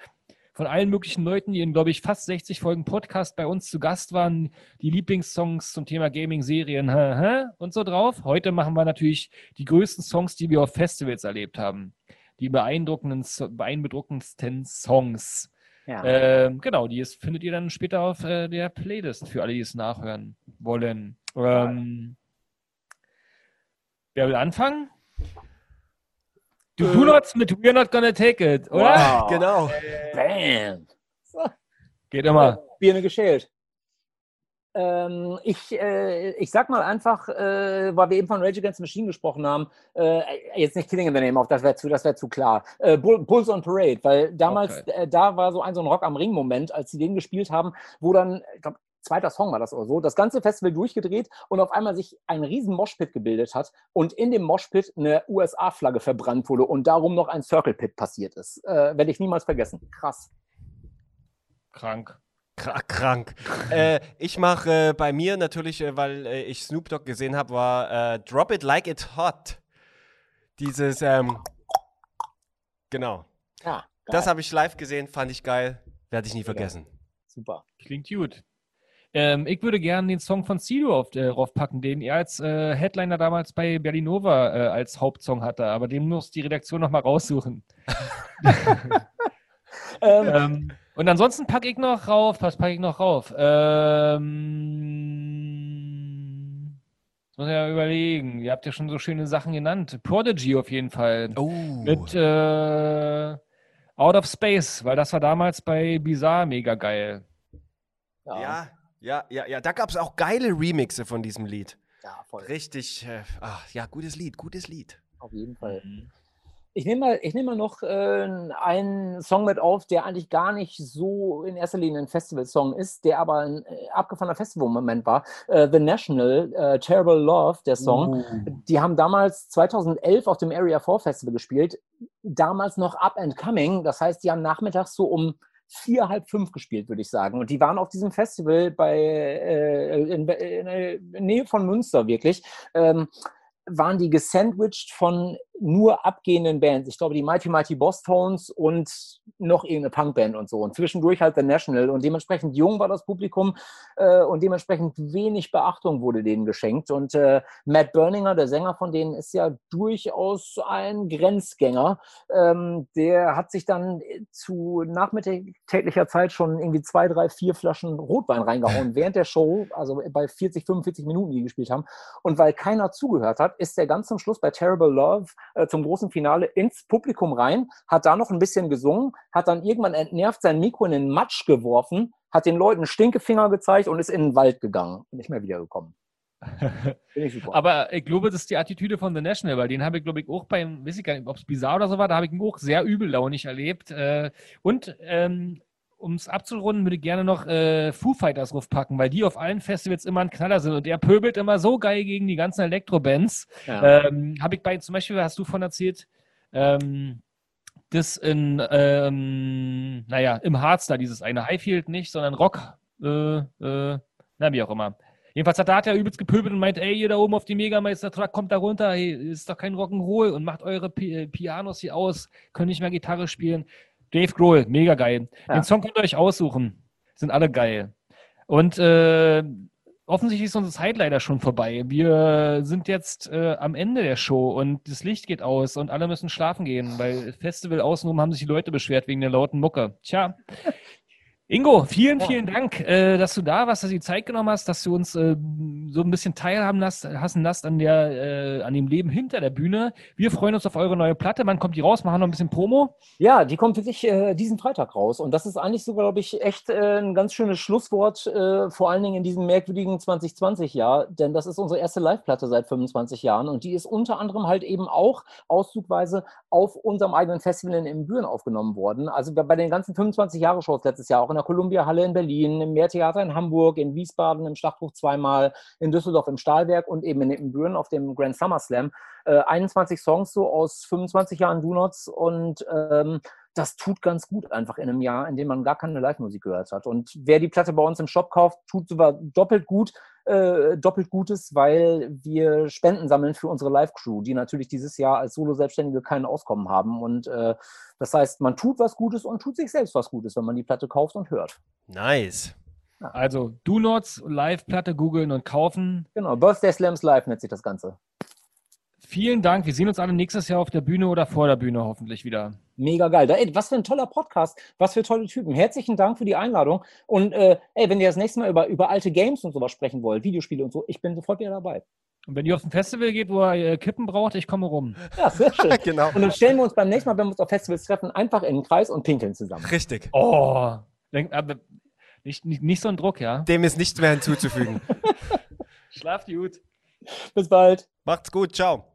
von allen möglichen Leuten, die in, glaube ich, fast 60 Folgen Podcast bei uns zu Gast waren, die Lieblingssongs zum Thema Gaming, Serien hä, hä, und so drauf. Heute machen wir natürlich die größten Songs, die wir auf Festivals erlebt haben. Die beeindruckendsten Songs. Ja. Ähm, genau, die ist, findet ihr dann später auf äh, der Playlist für alle, die es nachhören wollen. Ähm, wer will anfangen? Du do not mit We're not gonna take it, oder? Wow. Genau. Bam. Geht immer. Birne geschält. Ähm, ich, äh, ich sag mal einfach, äh, weil wir eben von Rage Against the Machine gesprochen haben, äh, jetzt nicht Killing in the Name of, das wäre zu, das wär zu klar. Äh, Bull, Bulls on Parade, weil damals, Okay. äh, da war so ein, so ein Rock am Ring-Moment, als sie den gespielt haben, wo dann, ich glaube, zweiter Song war das oder so, das ganze Festival durchgedreht und auf einmal sich ein riesen Moshpit gebildet hat und in dem Moshpit eine USA-Flagge verbrannt wurde und darum noch ein Circle Pit passiert ist. Äh, Werde ich niemals vergessen. Krass. Krank. Kra- Krank. äh, ich mache äh, bei mir natürlich, äh, weil äh, ich Snoop Dogg gesehen habe, war äh, Drop It Like It Hot. Dieses, ähm, genau. Ja, Das geil. habe ich live gesehen, fand ich geil. Werde ich nie vergessen. super. Klingt gut. Ähm, ich würde gerne den Song von Sido auf, äh, draufpacken, den er als äh, Headliner damals bei Berlinova äh, als Hauptsong hatte, aber den muss die Redaktion nochmal raussuchen. Ähm, ähm, und ansonsten packe ich noch rauf, was packe ich noch rauf? Ähm, jetzt muss ich ja überlegen. Ihr habt ja schon so schöne Sachen genannt. Prodigy auf jeden Fall. Oh. Mit äh, Out of Space, weil das war damals bei Bizarre mega geil. ja, ja, ja, ja, ja. Da gab es auch geile Remixe von diesem Lied. ja, voll. Richtig, äh, ach, ja, gutes Lied, gutes Lied. Auf jeden Fall. Ich nehme mal, ich nehm mal noch äh, einen Song mit auf, der eigentlich gar nicht so in erster Linie ein Festival-Song ist, der aber ein äh, abgefahrener Festival-Moment war. Äh, The National, äh, Terrible Love, der Song. Die haben damals 2011 auf dem Area 4 Festival gespielt. Damals noch Up and Coming. Das heißt, die haben nachmittags so um vier, halb fünf gespielt, würde ich sagen. Und die waren auf diesem Festival bei, äh, in, in der Nähe von Münster wirklich. Ähm, waren die gesandwiched von nur abgehenden Bands. Ich glaube, die Mighty Mighty Boss Tones und noch irgendeine Punkband und so. Und zwischendurch halt The National. Und dementsprechend jung war das Publikum äh, und dementsprechend wenig Beachtung wurde denen geschenkt. Und äh, Matt Berninger, der Sänger von denen, ist ja durchaus ein Grenzgänger. Ähm, der hat sich dann zu nachmittäglicher Zeit schon irgendwie zwei, drei, vier Flaschen Rotwein reingehauen während der Show, also bei 40, 45 Minuten, die die gespielt haben. Und weil keiner zugehört hat, ist der ganz zum Schluss bei Terrible Love äh, zum großen Finale ins Publikum rein, hat da noch ein bisschen gesungen, hat dann irgendwann entnervt sein Mikro in den Matsch geworfen, hat den Leuten Stinkefinger gezeigt und ist in den Wald gegangen und nicht mehr wiedergekommen. Ich. Aber ich glaube, das ist die Attitüde von The National, weil den habe ich, glaube ich, auch beim, weiß ich gar nicht, ob es bizarr oder so war, da habe ich ihn auch sehr übellaunig erlebt. Äh, und ähm, um es abzurunden, würde ich gerne noch äh, Foo Fighters draufpacken, weil die auf allen Festivals immer ein Knaller sind und der pöbelt immer so geil gegen die ganzen Elektrobands. ja. Ähm, habe ich bei, zum Beispiel, hast du von erzählt, ähm, das in, ähm, naja, im Harz da, dieses eine Highfield nicht, sondern Rock, äh, äh, na, wie auch immer. Jedenfalls hat da hat er übelst gepöbelt und meint, ey, ihr da oben auf die Megameister-Truck, kommt da runter, hey, ist doch kein Rock'n'Roll und macht eure äh, Pianos hier aus, könnt nicht mehr Gitarre spielen. Dave Grohl, mega geil. Ja. Den Song könnt ihr euch aussuchen. Sind alle geil. Und äh, offensichtlich ist unsere Zeit leider schon vorbei. Wir sind jetzt äh, am Ende der Show und das Licht geht aus und alle müssen schlafen gehen, weil Festival außenrum haben sich die Leute beschwert wegen der lauten Mucke. Tja. Ingo, vielen, vielen Dank, äh, dass du da warst, dass du die Zeit genommen hast, dass du uns äh, so ein bisschen teilhaben lässt, hassen lässt an, der, äh, an dem Leben hinter der Bühne. Wir freuen uns auf eure neue Platte. Wann kommt die raus? Machen noch ein bisschen Promo. Ja, die kommt wirklich diesen Freitag raus. Und das ist eigentlich so, glaube ich, echt ein ganz schönes Schlusswort, vor allen Dingen in diesem merkwürdigen 2020-Jahr. Denn das ist unsere erste Live-Platte seit 25 Jahren. Und die ist unter anderem halt eben auch auszugweise auf unserem eigenen Festival in Büren aufgenommen worden. Also bei den ganzen 25 Jahre Shows letztes Jahr, auch in der Columbia-Halle in Berlin, im Mehrtheater in Hamburg, in Wiesbaden, im Schlachthof zweimal, in Düsseldorf im Stahlwerk und eben in Ippenbüren auf dem Grand Summer Slam. Äh, 21 Songs so aus 25 Jahren Donuts und ähm, das tut ganz gut einfach in einem Jahr, in dem man gar keine Live-Musik gehört hat. Und wer die Platte bei uns im Shop kauft, tut sogar doppelt gut, äh, doppelt Gutes, weil wir Spenden sammeln für unsere Live-Crew, die natürlich dieses Jahr als Solo-Selbstständige kein Auskommen haben. Und äh, das heißt, man tut was Gutes und tut sich selbst was Gutes, wenn man die Platte kauft und hört. Nice. Also Do Nots, Live-Platte googeln und kaufen. Genau, Birthday Slams Live nennt sich das Ganze. Vielen Dank. Wir sehen uns alle nächstes Jahr auf der Bühne oder vor der Bühne hoffentlich wieder. Mega geil. Ey, was für ein toller Podcast. Was für tolle Typen. Herzlichen Dank für die Einladung. Und äh, ey, wenn ihr das nächste Mal über, über alte Games und sowas sprechen wollt, Videospiele und so, ich bin sofort wieder dabei. Und wenn ihr auf ein Festival geht, wo ihr äh, Kippen braucht, ich komme rum. Ja, sehr schön. genau. Und dann stellen wir uns beim nächsten Mal, wenn wir uns auf Festivals treffen, einfach in den Kreis und pinkeln zusammen. Richtig. Oh. Denk, aber nicht, nicht, nicht so ein Druck, ja? Dem ist nichts mehr hinzuzufügen. Schlaft gut. Bis bald. Macht's gut. Ciao.